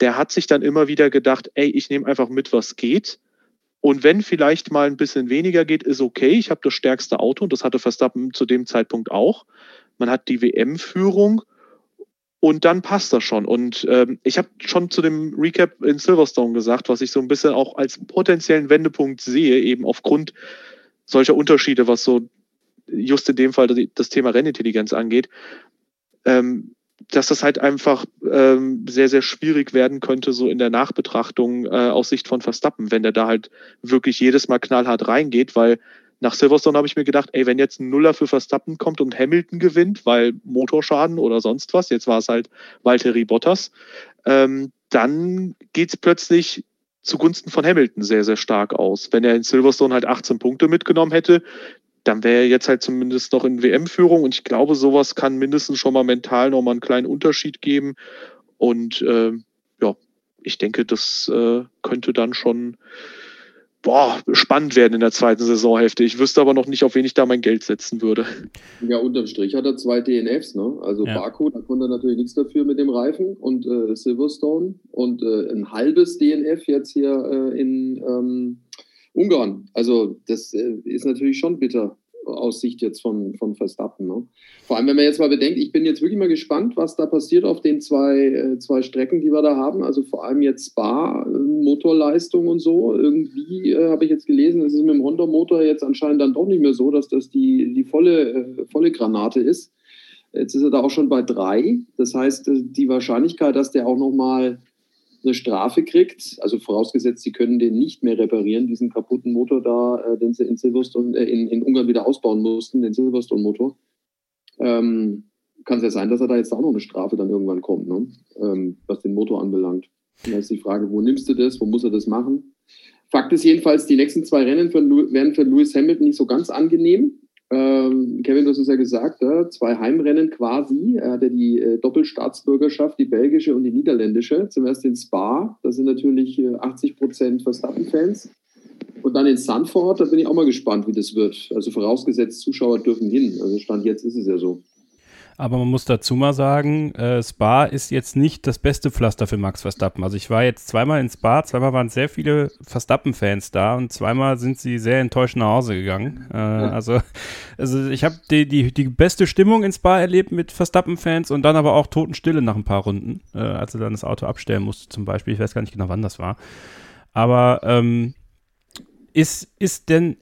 Der hat sich dann immer wieder gedacht, ey, ich nehme einfach mit, was geht. Und wenn vielleicht mal ein bisschen weniger geht, ist okay. Ich habe das stärkste Auto und das hatte Verstappen zu dem Zeitpunkt auch. Man hat die WM-Führung und dann passt das schon. Und ähm, ich habe schon zu dem Recap in Silverstone gesagt, was ich so ein bisschen auch als potenziellen Wendepunkt sehe, eben aufgrund solcher Unterschiede, was so just in dem Fall das Thema Rennintelligenz angeht, ähm, dass das halt einfach ähm, sehr, sehr schwierig werden könnte, so in der Nachbetrachtung äh, aus Sicht von Verstappen, wenn der da halt wirklich jedes Mal knallhart reingeht, weil nach Silverstone habe ich mir gedacht, ey, wenn jetzt ein Nuller für Verstappen kommt und Hamilton gewinnt, weil Motorschaden oder sonst was, jetzt war es halt Valtteri Bottas, ähm, dann geht es plötzlich zugunsten von Hamilton sehr, sehr stark aus. Wenn er in Silverstone halt 18 Punkte mitgenommen hätte, dann wäre er jetzt halt zumindest noch in WM-Führung und ich glaube, sowas kann mindestens schon mal mental nochmal einen kleinen Unterschied geben. Und äh, ja, ich denke, das äh, könnte dann schon boah, spannend werden in der zweiten Saisonhälfte. Ich wüsste aber noch nicht, auf wen ich da mein Geld setzen würde. Ja, unterm Strich hat er zwei DNFs, ne? Also ja. Baku, da konnte er natürlich nichts dafür mit dem Reifen und äh, Silverstone und äh, ein halbes DNF jetzt hier äh, in ähm, Ungarn. Also das äh, ist natürlich schon bitter aus Sicht jetzt von, von Verstappen. Ne? Vor allem, wenn man jetzt mal bedenkt, ich bin jetzt wirklich mal gespannt, was da passiert auf den zwei, äh, zwei Strecken, die wir da haben. Also vor allem jetzt Spa, äh, Motorleistung und so. Irgendwie äh, habe ich jetzt gelesen, es ist mit dem Honda-Motor jetzt anscheinend dann doch nicht mehr so, dass das die, die volle, äh, volle Granate ist. Jetzt ist er da auch schon bei drei. Das heißt, äh, die Wahrscheinlichkeit, dass der auch nochmal eine Strafe kriegt, also vorausgesetzt, sie können den nicht mehr reparieren, diesen kaputten Motor da, äh, den sie in Silverstone, äh, in, in Ungarn wieder ausbauen mussten, den Silverstone-Motor, ähm, kann es ja sein, dass er da jetzt auch noch eine Strafe dann irgendwann kommt, ne? ähm, was den Motor anbelangt. Da ist die Frage, wo nimmst du das, wo muss er das machen? Fakt ist jedenfalls, die nächsten zwei Rennen für, werden für Lewis Hamilton nicht so ganz angenehm. Ähm, Kevin, du hast es ja gesagt, ja, zwei Heimrennen quasi. Er hatte die äh, Doppelstaatsbürgerschaft, die belgische und die niederländische. Zuerst in Spa, da sind natürlich äh, 80 Prozent Verstappen-Fans. Und dann in Sanford, da bin ich auch mal gespannt, wie das wird. Also vorausgesetzt, Zuschauer dürfen hin. Also Stand jetzt ist es ja so. Aber man muss dazu mal sagen, äh, Spa ist jetzt nicht das beste Pflaster für Max Verstappen. Also ich war jetzt zweimal in Spa, zweimal waren sehr viele Verstappen-Fans da und zweimal sind sie sehr enttäuscht nach Hause gegangen. Äh, ja. also, also ich habe die, die, die beste Stimmung in Spa erlebt mit Verstappen-Fans und dann aber auch Totenstille nach ein paar Runden, äh, als er dann das Auto abstellen musste zum Beispiel. Ich weiß gar nicht genau, wann das war. Aber ähm, ist, ist denn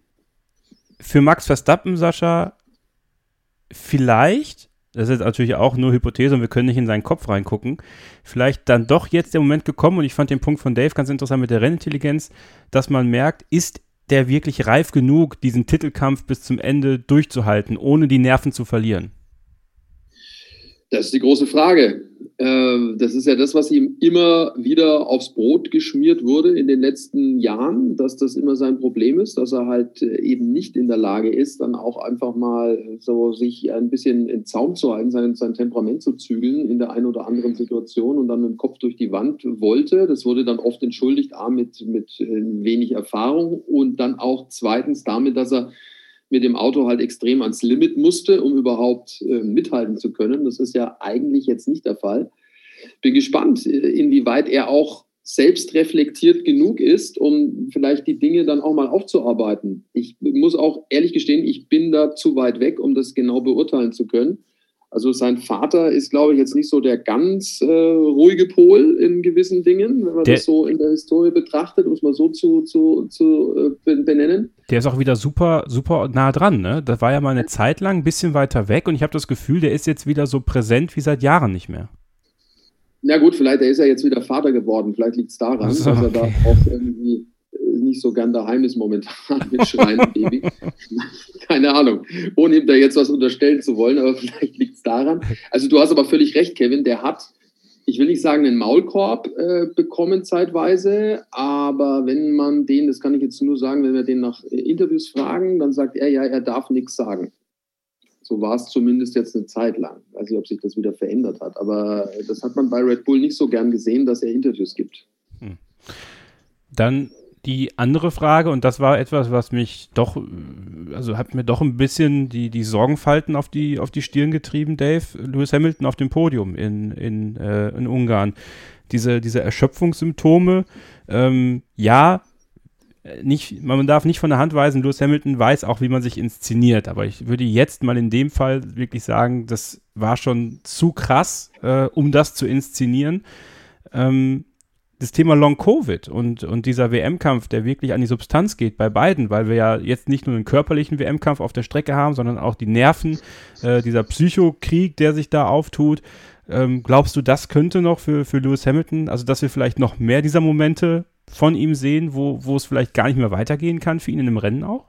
für Max Verstappen, Sascha, vielleicht das ist natürlich auch nur Hypothese und wir können nicht in seinen Kopf reingucken, vielleicht dann doch jetzt der Moment gekommen und ich fand den Punkt von Dave ganz interessant mit der Rennintelligenz, dass man merkt, ist der wirklich reif genug, diesen Titelkampf bis zum Ende durchzuhalten, ohne die Nerven zu verlieren? Das ist die große Frage. Äh, das ist ja das, was ihm immer wieder aufs Brot geschmiert wurde in den letzten Jahren, dass das immer sein Problem ist, dass er halt äh, eben nicht in der Lage ist, dann auch einfach mal so sich ein bisschen in Zaum zu halten, sein, sein Temperament zu zügeln in der einen oder anderen Situation und dann mit dem Kopf durch die Wand wollte. Das wurde dann oft entschuldigt, A, mit, mit äh, wenig Erfahrung und dann auch zweitens damit, dass er mit dem Auto halt extrem ans Limit musste, um überhaupt äh, mithalten zu können. Das ist ja eigentlich jetzt nicht der Fall. Bin gespannt, äh, inwieweit er auch selbst reflektiert genug ist, um vielleicht die Dinge dann auch mal aufzuarbeiten. Ich muss auch ehrlich gestehen, ich bin da zu weit weg, um das genau beurteilen zu können. Also sein Vater ist, glaube ich, jetzt nicht so der ganz äh, ruhige Pol in gewissen Dingen, wenn man der, das so in der Historie betrachtet, um es mal so zu, zu, zu äh, benennen. Der ist auch wieder super, super nah dran. Ne? Das war ja mal eine Zeit lang ein bisschen weiter weg und ich habe das Gefühl, der ist jetzt wieder so präsent wie seit Jahren nicht mehr. Na gut, vielleicht er ist er jetzt wieder Vater geworden. Vielleicht liegt es daran, so, dass er da auch irgendwie nicht so gern daheim ist momentan mit schreienden Baby. Keine Ahnung, ohne ihm da jetzt was unterstellen zu wollen, aber vielleicht liegt es daran. Also du hast aber völlig recht, Kevin, der hat, ich will nicht sagen, einen Maulkorb äh, bekommen zeitweise, aber wenn man den, das kann ich jetzt nur sagen, wenn wir den nach äh, Interviews fragen, dann sagt er ja, er darf nichts sagen. So war es zumindest jetzt eine Zeit lang. Ich weiß nicht, ob sich das wieder verändert hat, aber das hat man bei Red Bull nicht so gern gesehen, dass er Interviews gibt. Hm. Dann die andere Frage, und das war etwas, was mich doch, also hat mir doch ein bisschen die, die Sorgenfalten auf die, auf die Stirn getrieben, Dave. Lewis Hamilton auf dem Podium in, in, äh, in Ungarn. Diese, diese Erschöpfungssymptome, ähm, ja, nicht, man darf nicht von der Hand weisen, Lewis Hamilton weiß auch, wie man sich inszeniert. Aber ich würde jetzt mal in dem Fall wirklich sagen, das war schon zu krass, äh, um das zu inszenieren. Ähm, das Thema Long Covid und, und dieser WM-Kampf, der wirklich an die Substanz geht bei beiden, weil wir ja jetzt nicht nur einen körperlichen WM-Kampf auf der Strecke haben, sondern auch die Nerven, äh, dieser Psychokrieg, der sich da auftut. Ähm, glaubst du, das könnte noch für, für Lewis Hamilton, also dass wir vielleicht noch mehr dieser Momente von ihm sehen, wo, wo es vielleicht gar nicht mehr weitergehen kann für ihn in einem Rennen auch?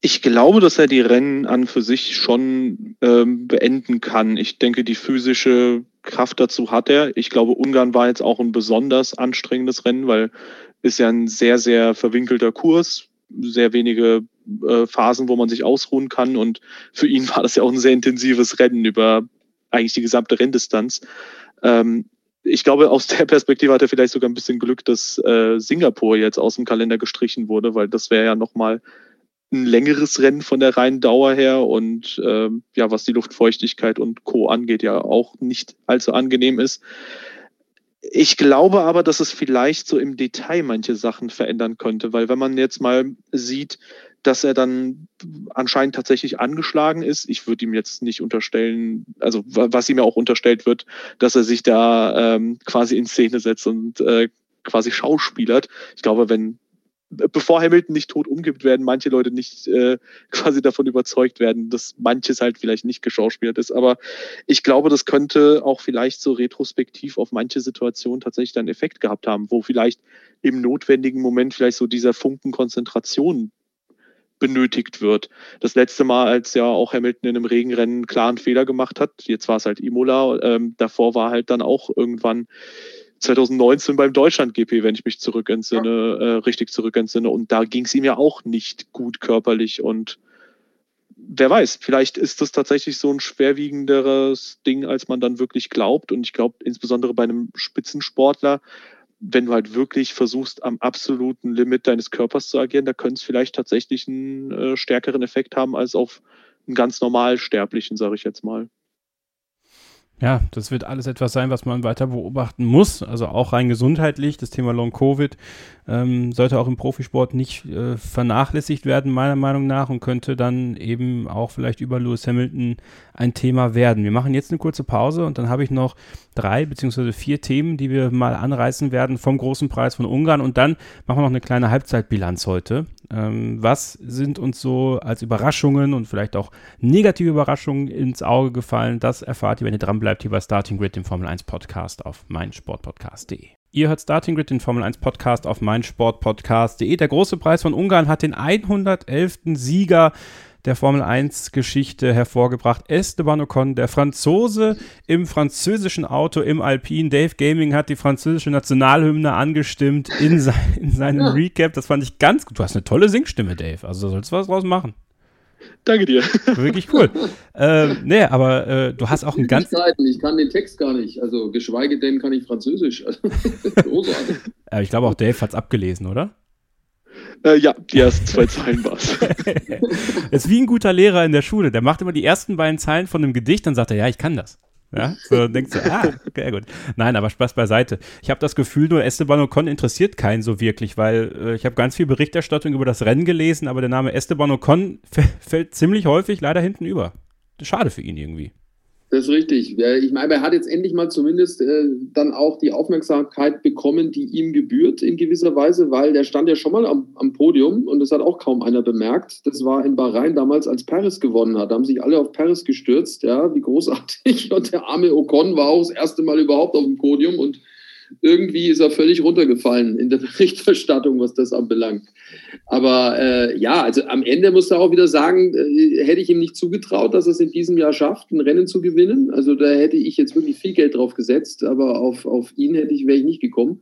Ich glaube, dass er die Rennen an für sich schon ähm, beenden kann. Ich denke, die physische Kraft dazu hat er. Ich glaube, Ungarn war jetzt auch ein besonders anstrengendes Rennen, weil ist ja ein sehr, sehr verwinkelter Kurs, sehr wenige äh, Phasen, wo man sich ausruhen kann. Und für ihn war das ja auch ein sehr intensives Rennen über eigentlich die gesamte Renndistanz. Ähm, ich glaube, aus der Perspektive hat er vielleicht sogar ein bisschen Glück, dass äh, Singapur jetzt aus dem Kalender gestrichen wurde, weil das wäre ja nochmal ein längeres Rennen von der reinen Dauer her und ähm, ja, was die Luftfeuchtigkeit und Co. angeht, ja auch nicht allzu angenehm ist. Ich glaube aber, dass es vielleicht so im Detail manche Sachen verändern könnte, weil wenn man jetzt mal sieht, dass er dann anscheinend tatsächlich angeschlagen ist. Ich würde ihm jetzt nicht unterstellen, also was ihm ja auch unterstellt wird, dass er sich da ähm, quasi in Szene setzt und äh, quasi schauspielert. Ich glaube, wenn bevor Hamilton nicht tot umgibt, werden manche Leute nicht äh, quasi davon überzeugt werden, dass manches halt vielleicht nicht geschauspielt ist. Aber ich glaube, das könnte auch vielleicht so retrospektiv auf manche Situationen tatsächlich dann Effekt gehabt haben, wo vielleicht im notwendigen Moment vielleicht so dieser Funken Konzentration benötigt wird. Das letzte Mal, als ja auch Hamilton in einem Regenrennen klaren Fehler gemacht hat, jetzt war es halt Imola, ähm, davor war halt dann auch irgendwann 2019 beim Deutschland-GP, wenn ich mich zurückentsinne, ja. äh, richtig zurückentsinne. Und da ging es ihm ja auch nicht gut körperlich. Und wer weiß, vielleicht ist das tatsächlich so ein schwerwiegenderes Ding, als man dann wirklich glaubt. Und ich glaube, insbesondere bei einem Spitzensportler wenn du halt wirklich versuchst, am absoluten Limit deines Körpers zu agieren, da könnte es vielleicht tatsächlich einen äh, stärkeren Effekt haben als auf einen ganz normal Sterblichen, sage ich jetzt mal. Ja, das wird alles etwas sein, was man weiter beobachten muss. Also auch rein gesundheitlich. Das Thema Long Covid ähm, sollte auch im Profisport nicht äh, vernachlässigt werden, meiner Meinung nach, und könnte dann eben auch vielleicht über Lewis Hamilton ein Thema werden. Wir machen jetzt eine kurze Pause und dann habe ich noch drei beziehungsweise vier Themen, die wir mal anreißen werden vom großen Preis von Ungarn. Und dann machen wir noch eine kleine Halbzeitbilanz heute. Ähm, was sind uns so als Überraschungen und vielleicht auch negative Überraschungen ins Auge gefallen? Das erfahrt ihr, wenn ihr dran bleibt hier bei Starting Grid, dem Formel 1 Podcast auf meinsportpodcast.de. Ihr hört Starting Grid, den Formel 1 Podcast auf meinsportpodcast.de. Der große Preis von Ungarn hat den 111. Sieger der Formel 1 Geschichte hervorgebracht. Esteban Ocon, der Franzose im französischen Auto im Alpine. Dave Gaming hat die französische Nationalhymne angestimmt in, sein, in seinem ja. Recap. Das fand ich ganz gut. Du hast eine tolle Singstimme, Dave. Also sollst du was draus machen. Danke dir. Wirklich cool. ähm, nee, aber äh, du hast auch ein ganz. Ich kann den Text gar nicht, also geschweige denn kann ich Französisch. Also, großartig. ich glaube auch Dave hat es abgelesen, oder? Äh, ja, die ersten zwei Zeilen war es. ist wie ein guter Lehrer in der Schule. Der macht immer die ersten beiden Zeilen von einem Gedicht, dann sagt er, ja, ich kann das. Ja, so denkst du, ah, sehr gut. Nein, aber Spaß beiseite. Ich habe das Gefühl, nur Esteban Ocon interessiert keinen so wirklich, weil äh, ich habe ganz viel Berichterstattung über das Rennen gelesen, aber der Name Esteban Ocon fällt ziemlich häufig leider hinten über. Schade für ihn irgendwie. Das ist richtig. Ich meine, er hat jetzt endlich mal zumindest äh, dann auch die Aufmerksamkeit bekommen, die ihm gebührt in gewisser Weise, weil der stand ja schon mal am, am, Podium und das hat auch kaum einer bemerkt. Das war in Bahrain damals, als Paris gewonnen hat. Da haben sich alle auf Paris gestürzt, ja, wie großartig. Und der arme Ocon war auch das erste Mal überhaupt auf dem Podium und irgendwie ist er völlig runtergefallen in der Berichterstattung, was das anbelangt. Aber äh, ja, also am Ende muss er auch wieder sagen, äh, hätte ich ihm nicht zugetraut, dass er es in diesem Jahr schafft, ein Rennen zu gewinnen. Also da hätte ich jetzt wirklich viel Geld drauf gesetzt, aber auf, auf ihn hätte ich, wäre ich nicht gekommen.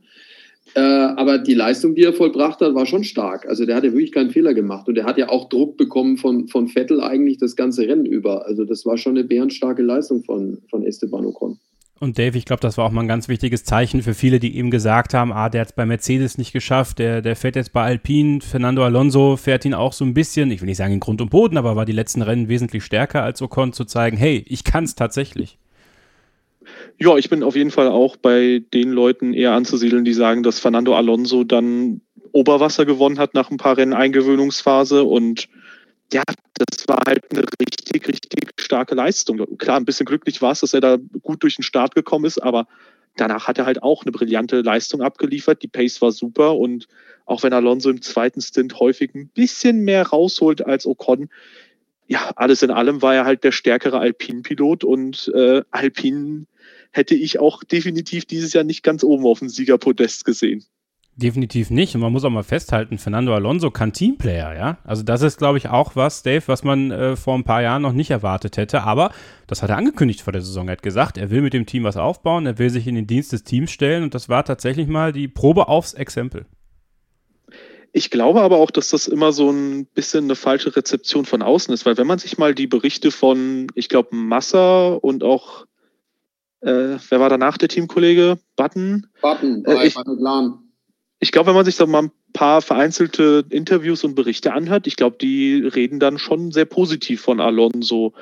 Äh, aber die Leistung, die er vollbracht hat, war schon stark. Also der hat ja wirklich keinen Fehler gemacht. Und er hat ja auch Druck bekommen von, von Vettel eigentlich das ganze Rennen über. Also das war schon eine bärenstarke Leistung von, von Esteban Ocon. Und Dave, ich glaube, das war auch mal ein ganz wichtiges Zeichen für viele, die eben gesagt haben, ah, der hat es bei Mercedes nicht geschafft, der, der fährt jetzt bei Alpine, Fernando Alonso fährt ihn auch so ein bisschen, ich will nicht sagen in Grund und Boden, aber war die letzten Rennen wesentlich stärker als Ocon zu zeigen, hey, ich kann es tatsächlich. Ja, ich bin auf jeden Fall auch bei den Leuten eher anzusiedeln, die sagen, dass Fernando Alonso dann Oberwasser gewonnen hat nach ein paar Rennen Eingewöhnungsphase und ja, das war halt eine richtig, richtig starke Leistung. Klar, ein bisschen glücklich war es, dass er da gut durch den Start gekommen ist, aber danach hat er halt auch eine brillante Leistung abgeliefert. Die Pace war super und auch wenn Alonso im zweiten Stint häufig ein bisschen mehr rausholt als Ocon, ja, alles in allem war er halt der stärkere Alpin-Pilot und äh, Alpin hätte ich auch definitiv dieses Jahr nicht ganz oben auf dem Siegerpodest gesehen. Definitiv nicht. Und man muss auch mal festhalten, Fernando Alonso kann Teamplayer, ja. Also das ist, glaube ich, auch was, Dave, was man äh, vor ein paar Jahren noch nicht erwartet hätte. Aber das hat er angekündigt vor der Saison. Er hat gesagt, er will mit dem Team was aufbauen, er will sich in den Dienst des Teams stellen. Und das war tatsächlich mal die Probe aufs Exempel. Ich glaube aber auch, dass das immer so ein bisschen eine falsche Rezeption von außen ist, weil wenn man sich mal die Berichte von, ich glaube, Massa und auch, äh, wer war danach der Teamkollege? Button? Button, äh, ich, Button ich glaube, wenn man sich so mal ein paar vereinzelte Interviews und Berichte anhört, ich glaube, die reden dann schon sehr positiv von Alonso.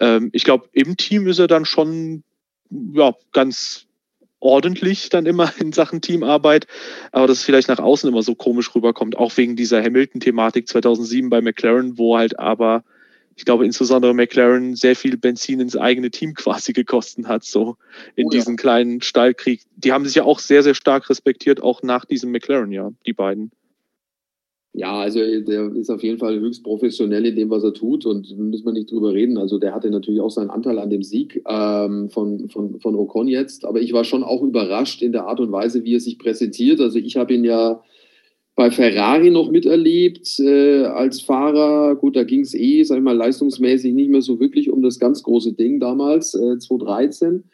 Ähm, ich glaube, im Team ist er dann schon ja, ganz ordentlich dann immer in Sachen Teamarbeit, aber dass es vielleicht nach außen immer so komisch rüberkommt, auch wegen dieser Hamilton-Thematik 2007 bei McLaren, wo halt aber ich glaube, insbesondere McLaren sehr viel Benzin ins eigene Team quasi gekostet hat, so in oh, diesem ja. kleinen Stallkrieg. Die haben sich ja auch sehr, sehr stark respektiert, auch nach diesem McLaren-Jahr, die beiden. Ja, also der ist auf jeden Fall höchst professionell in dem, was er tut und müssen wir nicht drüber reden. Also der hatte natürlich auch seinen Anteil an dem Sieg ähm, von, von, von Ocon jetzt, aber ich war schon auch überrascht in der Art und Weise, wie er sich präsentiert. Also ich habe ihn ja bei Ferrari noch miterlebt äh, als Fahrer. Gut, da ging es eh, sag ich mal, leistungsmäßig nicht mehr so wirklich um das ganz große Ding damals, äh, 2013.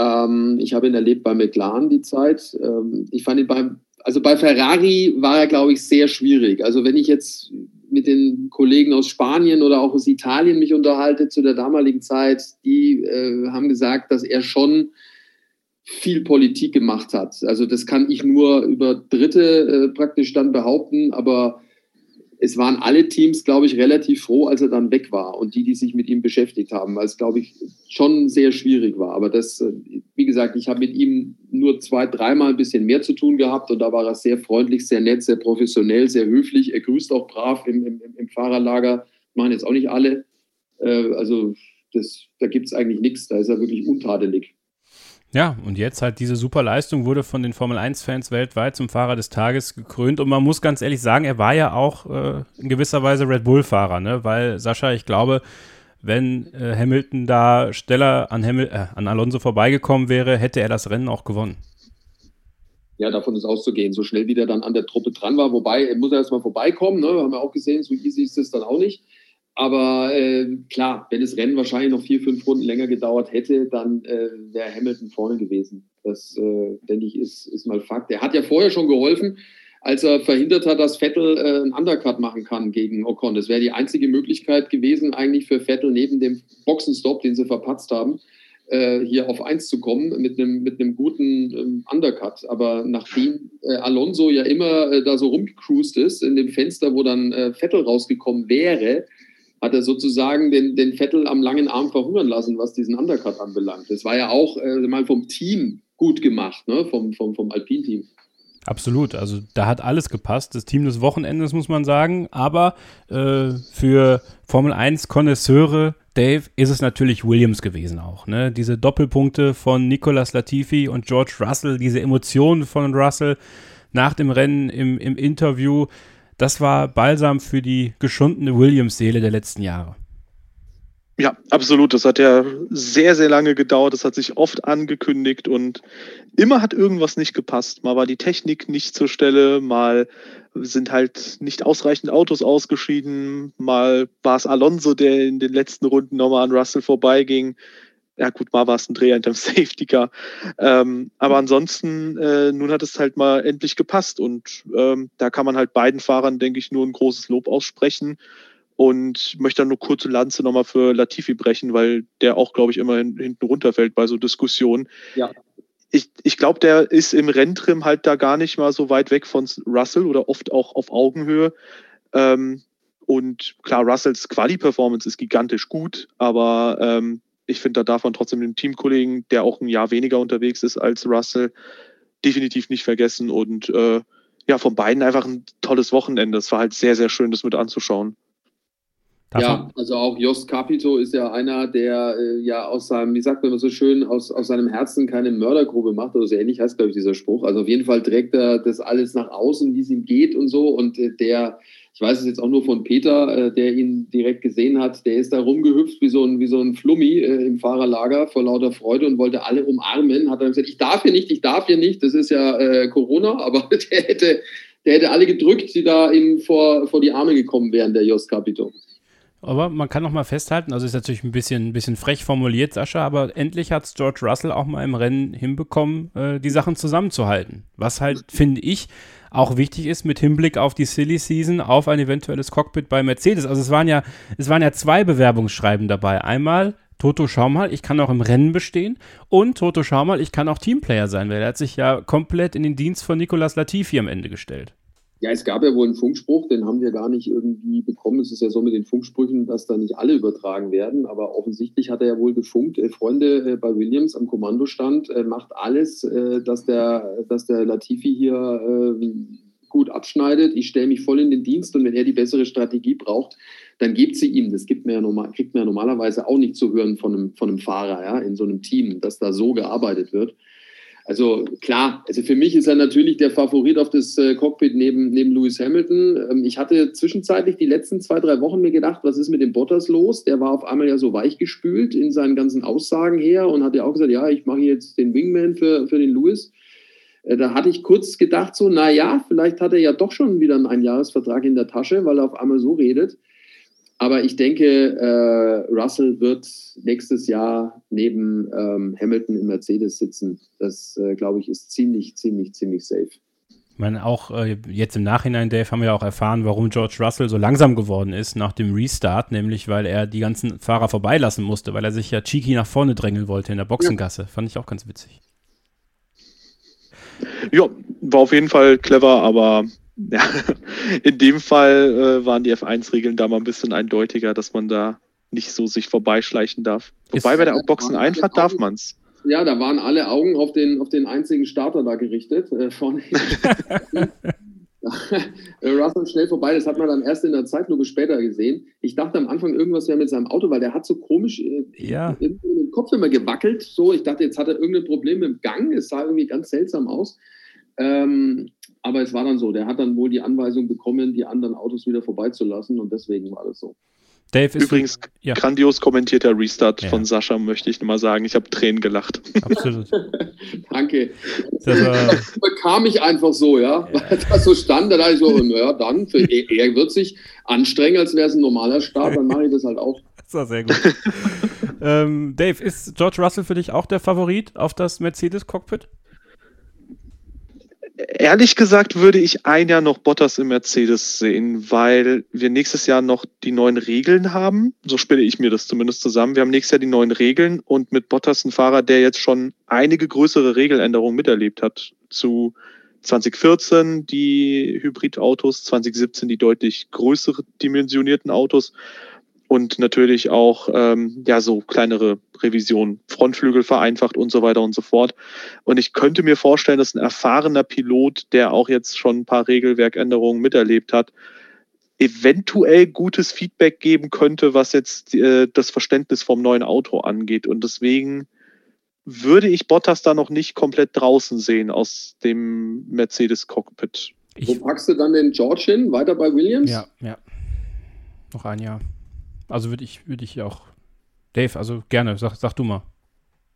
Ähm, ich habe ihn erlebt bei McLaren die Zeit. Ähm, ich fand ihn beim, also bei Ferrari war er, glaube ich, sehr schwierig. Also wenn ich jetzt mit den Kollegen aus Spanien oder auch aus Italien mich unterhalte zu der damaligen Zeit, die äh, haben gesagt, dass er schon viel Politik gemacht hat. Also das kann ich nur über Dritte äh, praktisch dann behaupten, aber es waren alle Teams, glaube ich, relativ froh, als er dann weg war und die, die sich mit ihm beschäftigt haben, weil es, glaube ich, schon sehr schwierig war. Aber das, äh, wie gesagt, ich habe mit ihm nur zwei, dreimal ein bisschen mehr zu tun gehabt und da war er sehr freundlich, sehr nett, sehr professionell, sehr höflich. Er grüßt auch brav im, im, im Fahrerlager, machen jetzt auch nicht alle. Äh, also das, da gibt es eigentlich nichts, da ist er wirklich untadelig. Ja, und jetzt halt diese super Leistung wurde von den Formel 1-Fans weltweit zum Fahrer des Tages gekrönt. Und man muss ganz ehrlich sagen, er war ja auch äh, in gewisser Weise Red Bull-Fahrer, ne? Weil Sascha, ich glaube, wenn äh, Hamilton da schneller an, Hamil äh, an Alonso vorbeigekommen wäre, hätte er das Rennen auch gewonnen. Ja, davon ist auszugehen, so schnell wie der dann an der Truppe dran war. Wobei, er muss erst mal vorbeikommen, ne? haben wir auch gesehen, so easy ist es dann auch nicht. Aber äh, klar, wenn das Rennen wahrscheinlich noch vier, fünf Runden länger gedauert hätte, dann äh, wäre Hamilton vorne gewesen. Das, äh, denke ich, ist, ist mal Fakt. Er hat ja vorher schon geholfen, als er verhindert hat, dass Vettel äh, einen Undercut machen kann gegen Ocon. Das wäre die einzige Möglichkeit gewesen, eigentlich für Vettel neben dem Boxenstopp, den sie verpatzt haben, äh, hier auf 1 zu kommen mit einem, mit guten ähm, Undercut. Aber nachdem äh, Alonso ja immer äh, da so rumgecruised ist, in dem Fenster, wo dann äh, Vettel rausgekommen wäre, hat er sozusagen den, den Vettel am langen Arm verhungern lassen, was diesen Undercut anbelangt. Das war ja auch äh, mal vom Team gut gemacht, ne? vom, vom, vom Alpin-Team. Absolut, also da hat alles gepasst. Das Team des Wochenendes, muss man sagen. Aber äh, für Formel 1 Konnoisseure, Dave, ist es natürlich Williams gewesen auch. Ne? Diese Doppelpunkte von Nicolas Latifi und George Russell, diese Emotionen von Russell nach dem Rennen im, im Interview das war Balsam für die geschundene Williams-Seele der letzten Jahre. Ja, absolut. Das hat ja sehr, sehr lange gedauert. Das hat sich oft angekündigt und immer hat irgendwas nicht gepasst. Mal war die Technik nicht zur Stelle, mal sind halt nicht ausreichend Autos ausgeschieden, mal war es Alonso, der in den letzten Runden nochmal an Russell vorbeiging ja gut, mal war es ein Dreh hinterm Safety Car. Ähm, aber ansonsten, äh, nun hat es halt mal endlich gepasst und ähm, da kann man halt beiden Fahrern, denke ich, nur ein großes Lob aussprechen. Und möchte dann nur kurze Lanze nochmal für Latifi brechen, weil der auch, glaube ich, immer hin, hinten runterfällt bei so Diskussionen. Ja. Ich, ich glaube, der ist im Renntrim halt da gar nicht mal so weit weg von Russell oder oft auch auf Augenhöhe. Ähm, und klar, Russells Quali-Performance ist gigantisch gut, aber ähm, ich finde, da darf man trotzdem den Teamkollegen, der auch ein Jahr weniger unterwegs ist als Russell, definitiv nicht vergessen. Und äh, ja, von beiden einfach ein tolles Wochenende. Es war halt sehr, sehr schön, das mit anzuschauen. Ja, also auch Jost Capito ist ja einer, der äh, ja aus seinem, wie sagt man so schön, aus, aus seinem Herzen keine Mördergrube macht oder so ähnlich heißt, glaube ich, dieser Spruch. Also auf jeden Fall trägt er das alles nach außen, wie es ihm geht und so. Und äh, der ich weiß es jetzt auch nur von Peter, äh, der ihn direkt gesehen hat, der ist da rumgehüpft wie so ein, wie so ein Flummi äh, im Fahrerlager vor lauter Freude und wollte alle umarmen. Hat dann gesagt, ich darf hier nicht, ich darf hier nicht, das ist ja äh, Corona, aber der hätte, der hätte alle gedrückt, die da ihm vor, vor die Arme gekommen wären, der Jost Capito. Aber man kann noch mal festhalten, also ist natürlich ein bisschen, ein bisschen frech formuliert, Sascha, aber endlich hat George Russell auch mal im Rennen hinbekommen, äh, die Sachen zusammenzuhalten. Was halt, finde ich, auch wichtig ist mit Hinblick auf die Silly Season, auf ein eventuelles Cockpit bei Mercedes. Also es waren ja, es waren ja zwei Bewerbungsschreiben dabei. Einmal Toto, schau mal, ich kann auch im Rennen bestehen. Und Toto, schau mal, ich kann auch Teamplayer sein, weil er hat sich ja komplett in den Dienst von Nicolas Latifi am Ende gestellt. Ja, es gab ja wohl einen Funkspruch, den haben wir gar nicht irgendwie bekommen. Es ist ja so mit den Funksprüchen, dass da nicht alle übertragen werden. Aber offensichtlich hat er ja wohl gefunkt, äh, Freunde äh, bei Williams am Kommandostand, äh, macht alles, äh, dass, der, dass der Latifi hier äh, gut abschneidet. Ich stelle mich voll in den Dienst und wenn er die bessere Strategie braucht, dann gibt sie ihm. Das gibt mir ja normal, kriegt man ja normalerweise auch nicht zu hören von einem, von einem Fahrer ja, in so einem Team, dass da so gearbeitet wird. Also klar, also für mich ist er natürlich der Favorit auf das äh, Cockpit neben, neben Lewis Hamilton. Ähm, ich hatte zwischenzeitlich die letzten zwei, drei Wochen mir gedacht, was ist mit dem Bottas los? Der war auf einmal ja so weichgespült in seinen ganzen Aussagen her und hat ja auch gesagt, ja, ich mache jetzt den Wingman für, für den Lewis. Äh, da hatte ich kurz gedacht, so, na ja, vielleicht hat er ja doch schon wieder einen Einjahresvertrag in der Tasche, weil er auf einmal so redet. Aber ich denke, äh, Russell wird nächstes Jahr neben ähm, Hamilton im Mercedes sitzen. Das, äh, glaube ich, ist ziemlich, ziemlich, ziemlich safe. Ich meine, auch äh, jetzt im Nachhinein, Dave, haben wir ja auch erfahren, warum George Russell so langsam geworden ist nach dem Restart, nämlich weil er die ganzen Fahrer vorbeilassen musste, weil er sich ja cheeky nach vorne drängeln wollte in der Boxengasse. Ja. Fand ich auch ganz witzig. Ja, war auf jeden Fall clever, aber ja, in dem Fall äh, waren die F1-Regeln da mal ein bisschen eindeutiger, dass man da nicht so sich vorbeischleichen darf. Wobei bei der Boxeneinfahrt darf man es. Ja, da waren alle Augen auf den, auf den einzigen Starter da gerichtet. Äh, vorne. Russell schnell vorbei, das hat man dann erst in der Zeitlupe später gesehen. Ich dachte am Anfang irgendwas wäre mit seinem Auto, weil der hat so komisch äh, ja. in, in den Kopf immer gewackelt. So, ich dachte, jetzt hat er irgendein Problem mit dem Gang. Es sah irgendwie ganz seltsam aus. Ähm, aber es war dann so, der hat dann wohl die Anweisung bekommen, die anderen Autos wieder vorbeizulassen und deswegen war das so. Dave ist Übrigens, ja. grandios kommentierter Restart ja. von Sascha, möchte ich mal sagen. Ich habe Tränen gelacht. Absolut. Danke. Das, äh, bekam ich einfach so, ja. ja. Weil das so stand, da dachte ich so, naja, dann, für, er wird sich anstrengen, als wäre es ein normaler Start, dann mache ich das halt auch. Das war sehr gut. ähm, Dave, ist George Russell für dich auch der Favorit auf das Mercedes-Cockpit? Ehrlich gesagt würde ich ein Jahr noch Bottas im Mercedes sehen, weil wir nächstes Jahr noch die neuen Regeln haben. So spiele ich mir das zumindest zusammen. Wir haben nächstes Jahr die neuen Regeln und mit Bottas ein Fahrer, der jetzt schon einige größere Regeländerungen miterlebt hat. Zu 2014 die Hybridautos, 2017 die deutlich größere dimensionierten Autos und natürlich auch ähm, ja so kleinere Revisionen, Frontflügel vereinfacht und so weiter und so fort. Und ich könnte mir vorstellen, dass ein erfahrener Pilot, der auch jetzt schon ein paar Regelwerkänderungen miterlebt hat, eventuell gutes Feedback geben könnte, was jetzt äh, das Verständnis vom neuen Auto angeht. Und deswegen würde ich Bottas da noch nicht komplett draußen sehen aus dem Mercedes-Cockpit. Wo packst du dann den George hin? Weiter bei Williams? Ja, ja. Noch ein Jahr. Also würde ich, würde ich auch. Dave, also gerne, sag, sag du mal.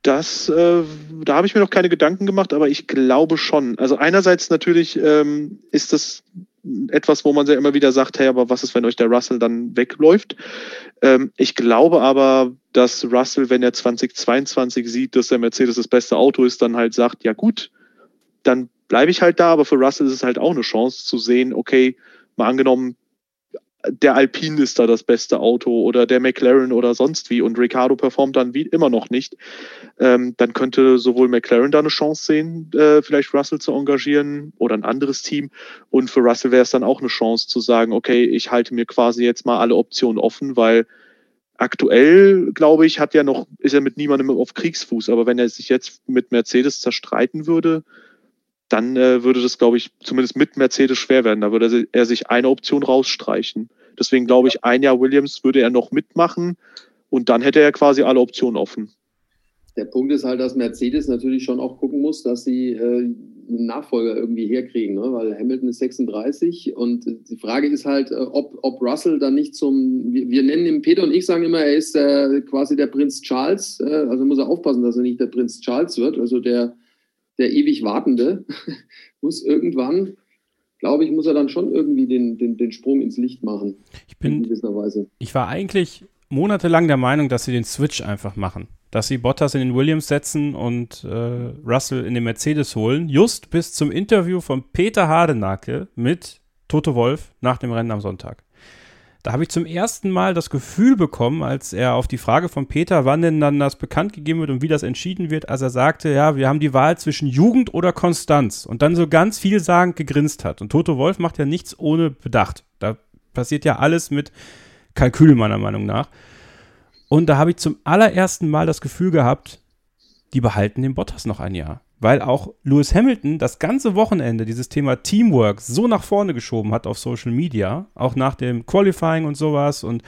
Das, äh, da habe ich mir noch keine Gedanken gemacht, aber ich glaube schon. Also einerseits natürlich ähm, ist das etwas, wo man ja immer wieder sagt, hey, aber was ist, wenn euch der Russell dann wegläuft? Ähm, ich glaube aber, dass Russell, wenn er 2022 sieht, dass der Mercedes das beste Auto ist, dann halt sagt, ja gut, dann bleibe ich halt da, aber für Russell ist es halt auch eine Chance zu sehen, okay, mal angenommen, der Alpine ist da das beste Auto oder der McLaren oder sonst wie und Ricardo performt dann wie immer noch nicht, ähm, dann könnte sowohl McLaren da eine Chance sehen, äh, vielleicht Russell zu engagieren oder ein anderes Team und für Russell wäre es dann auch eine Chance zu sagen, okay, ich halte mir quasi jetzt mal alle Optionen offen, weil aktuell, glaube ich, hat er noch, ist er mit niemandem auf Kriegsfuß, aber wenn er sich jetzt mit Mercedes zerstreiten würde, dann äh, würde das, glaube ich, zumindest mit Mercedes schwer werden. Da würde er sich eine Option rausstreichen. Deswegen glaube ich, ein Jahr Williams würde er noch mitmachen und dann hätte er quasi alle Optionen offen. Der Punkt ist halt, dass Mercedes natürlich schon auch gucken muss, dass sie äh, einen Nachfolger irgendwie herkriegen, ne? weil Hamilton ist 36 und die Frage ist halt, äh, ob, ob Russell dann nicht zum, wir, wir nennen ihn, Peter und ich sagen immer, er ist äh, quasi der Prinz Charles, äh, also muss er aufpassen, dass er nicht der Prinz Charles wird, also der, der ewig Wartende muss irgendwann glaube ich, muss er dann schon irgendwie den, den, den Sprung ins Licht machen. Ich bin, ich war eigentlich monatelang der Meinung, dass sie den Switch einfach machen. Dass sie Bottas in den Williams setzen und äh, Russell in den Mercedes holen. Just bis zum Interview von Peter Hardenacke mit Toto Wolf nach dem Rennen am Sonntag. Da habe ich zum ersten Mal das Gefühl bekommen, als er auf die Frage von Peter, wann denn dann das bekannt gegeben wird und wie das entschieden wird, als er sagte, ja, wir haben die Wahl zwischen Jugend oder Konstanz und dann so ganz vielsagend gegrinst hat. Und Toto Wolf macht ja nichts ohne Bedacht. Da passiert ja alles mit Kalkül, meiner Meinung nach. Und da habe ich zum allerersten Mal das Gefühl gehabt, die behalten den Bottas noch ein Jahr weil auch Lewis Hamilton das ganze Wochenende dieses Thema Teamwork so nach vorne geschoben hat auf Social Media, auch nach dem Qualifying und sowas und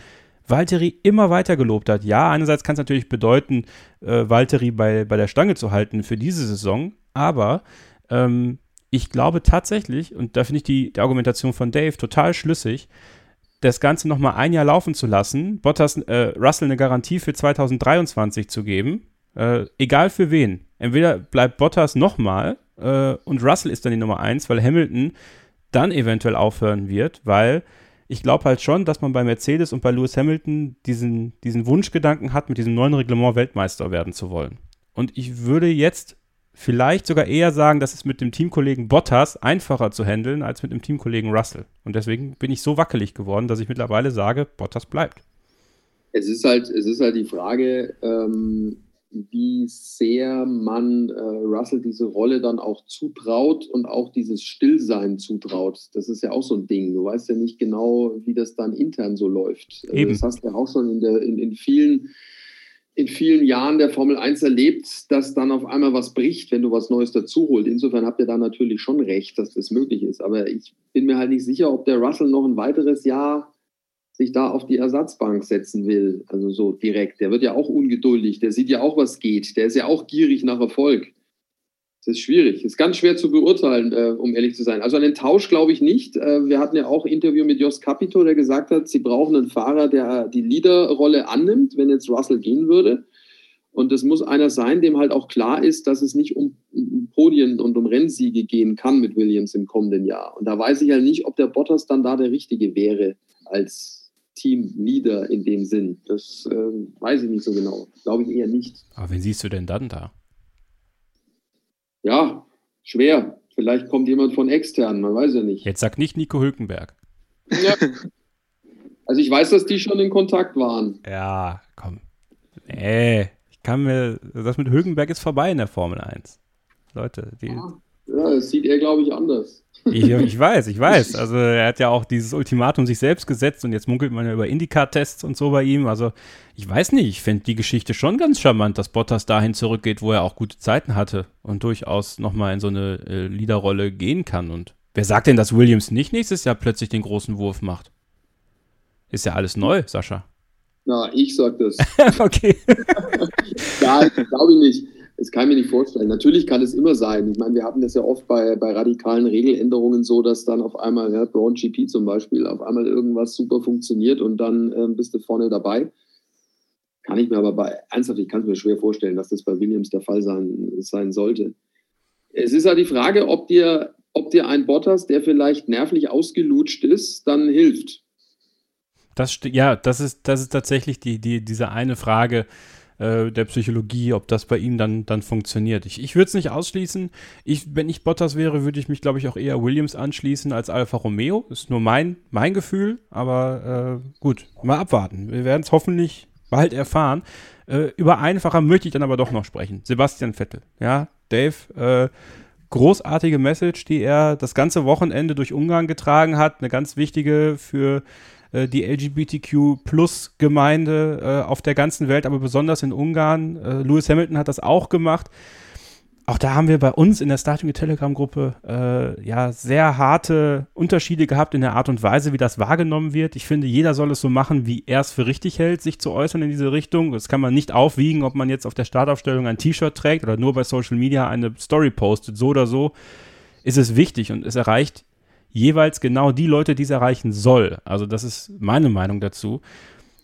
Valtteri immer weiter gelobt hat. Ja, einerseits kann es natürlich bedeuten, äh, Valtteri bei, bei der Stange zu halten für diese Saison, aber ähm, ich glaube tatsächlich, und da finde ich die, die, Argumentation von Dave total schlüssig, das Ganze nochmal ein Jahr laufen zu lassen, Bottas, äh, Russell eine Garantie für 2023 zu geben, äh, egal für wen. Entweder bleibt Bottas nochmal äh, und Russell ist dann die Nummer 1, weil Hamilton dann eventuell aufhören wird, weil ich glaube halt schon, dass man bei Mercedes und bei Lewis Hamilton diesen, diesen Wunschgedanken hat, mit diesem neuen Reglement Weltmeister werden zu wollen. Und ich würde jetzt vielleicht sogar eher sagen, dass es mit dem Teamkollegen Bottas einfacher zu handeln als mit dem Teamkollegen Russell. Und deswegen bin ich so wackelig geworden, dass ich mittlerweile sage, Bottas bleibt. Es ist halt, es ist halt die Frage, ähm, wie sehr man äh, Russell diese Rolle dann auch zutraut und auch dieses Stillsein zutraut. Das ist ja auch so ein Ding. Du weißt ja nicht genau, wie das dann intern so läuft. Also Eben. Das hast du ja auch schon in, der, in, in, vielen, in vielen Jahren der Formel 1 erlebt, dass dann auf einmal was bricht, wenn du was Neues dazu holst. Insofern habt ihr da natürlich schon recht, dass das möglich ist. Aber ich bin mir halt nicht sicher, ob der Russell noch ein weiteres Jahr sich da auf die Ersatzbank setzen will, also so direkt. Der wird ja auch ungeduldig, der sieht ja auch, was geht, der ist ja auch gierig nach Erfolg. Das ist schwierig. Ist ganz schwer zu beurteilen, äh, um ehrlich zu sein. Also an den Tausch glaube ich nicht. Äh, wir hatten ja auch ein Interview mit Jos Capito, der gesagt hat, sie brauchen einen Fahrer, der die Leaderrolle annimmt, wenn jetzt Russell gehen würde. Und es muss einer sein, dem halt auch klar ist, dass es nicht um, um Podien und um Rennsiege gehen kann mit Williams im kommenden Jahr. Und da weiß ich halt nicht, ob der Bottas dann da der Richtige wäre als Teamleader in dem Sinn. Das äh, weiß ich nicht so genau. Glaube ich eher nicht. Aber wen siehst du denn dann da? Ja, schwer. Vielleicht kommt jemand von extern, man weiß ja nicht. Jetzt sag nicht Nico Hülkenberg. Ja. Also ich weiß, dass die schon in Kontakt waren. Ja, komm. Nee, ich kann mir, das mit Hülkenberg ist vorbei in der Formel 1. Leute, die. Ja, das sieht er, glaube ich, anders. Ich, ich, weiß, ich weiß. Also er hat ja auch dieses Ultimatum sich selbst gesetzt und jetzt munkelt man ja über Indycar-Tests und so bei ihm. Also ich weiß nicht, ich finde die Geschichte schon ganz charmant, dass Bottas dahin zurückgeht, wo er auch gute Zeiten hatte und durchaus nochmal in so eine äh, Leaderrolle gehen kann. Und wer sagt denn, dass Williams nicht nächstes Jahr plötzlich den großen Wurf macht? Ist ja alles neu, Sascha. Na, ich sag das. okay. ja, glaube ich nicht. Das kann ich mir nicht vorstellen. Natürlich kann es immer sein. Ich meine, wir hatten das ja oft bei, bei radikalen Regeländerungen so, dass dann auf einmal, ja, Brown GP zum Beispiel, auf einmal irgendwas super funktioniert und dann ähm, bist du vorne dabei. Kann ich mir aber bei, ernsthaft, ich kann es mir schwer vorstellen, dass das bei Williams der Fall sein, sein sollte. Es ist ja die Frage, ob dir, ob dir ein Bottas, der vielleicht nervlich ausgelutscht ist, dann hilft. Das, ja, das ist, das ist tatsächlich die, die, diese eine Frage äh, der Psychologie, ob das bei ihm dann, dann funktioniert. Ich, ich würde es nicht ausschließen. Ich, wenn ich Bottas wäre, würde ich mich, glaube ich, auch eher Williams anschließen als Alfa Romeo. Ist nur mein, mein Gefühl, aber äh, gut, mal abwarten. Wir werden es hoffentlich bald erfahren. Äh, über einfacher möchte ich dann aber doch noch sprechen. Sebastian Vettel. Ja, Dave, äh, großartige Message, die er das ganze Wochenende durch Ungarn getragen hat. Eine ganz wichtige für äh, die LGBTQ-Plus-Gemeinde äh, auf der ganzen Welt, aber besonders in Ungarn. Äh, Lewis Hamilton hat das auch gemacht. Auch da haben wir bei uns in der Starting Telegram-Gruppe äh, ja sehr harte Unterschiede gehabt in der Art und Weise, wie das wahrgenommen wird. Ich finde, jeder soll es so machen, wie er es für richtig hält, sich zu äußern in diese Richtung. Das kann man nicht aufwiegen, ob man jetzt auf der Startaufstellung ein T-Shirt trägt oder nur bei Social Media eine Story postet. So oder so ist es wichtig und es erreicht jeweils genau die Leute, die es erreichen soll. Also das ist meine Meinung dazu.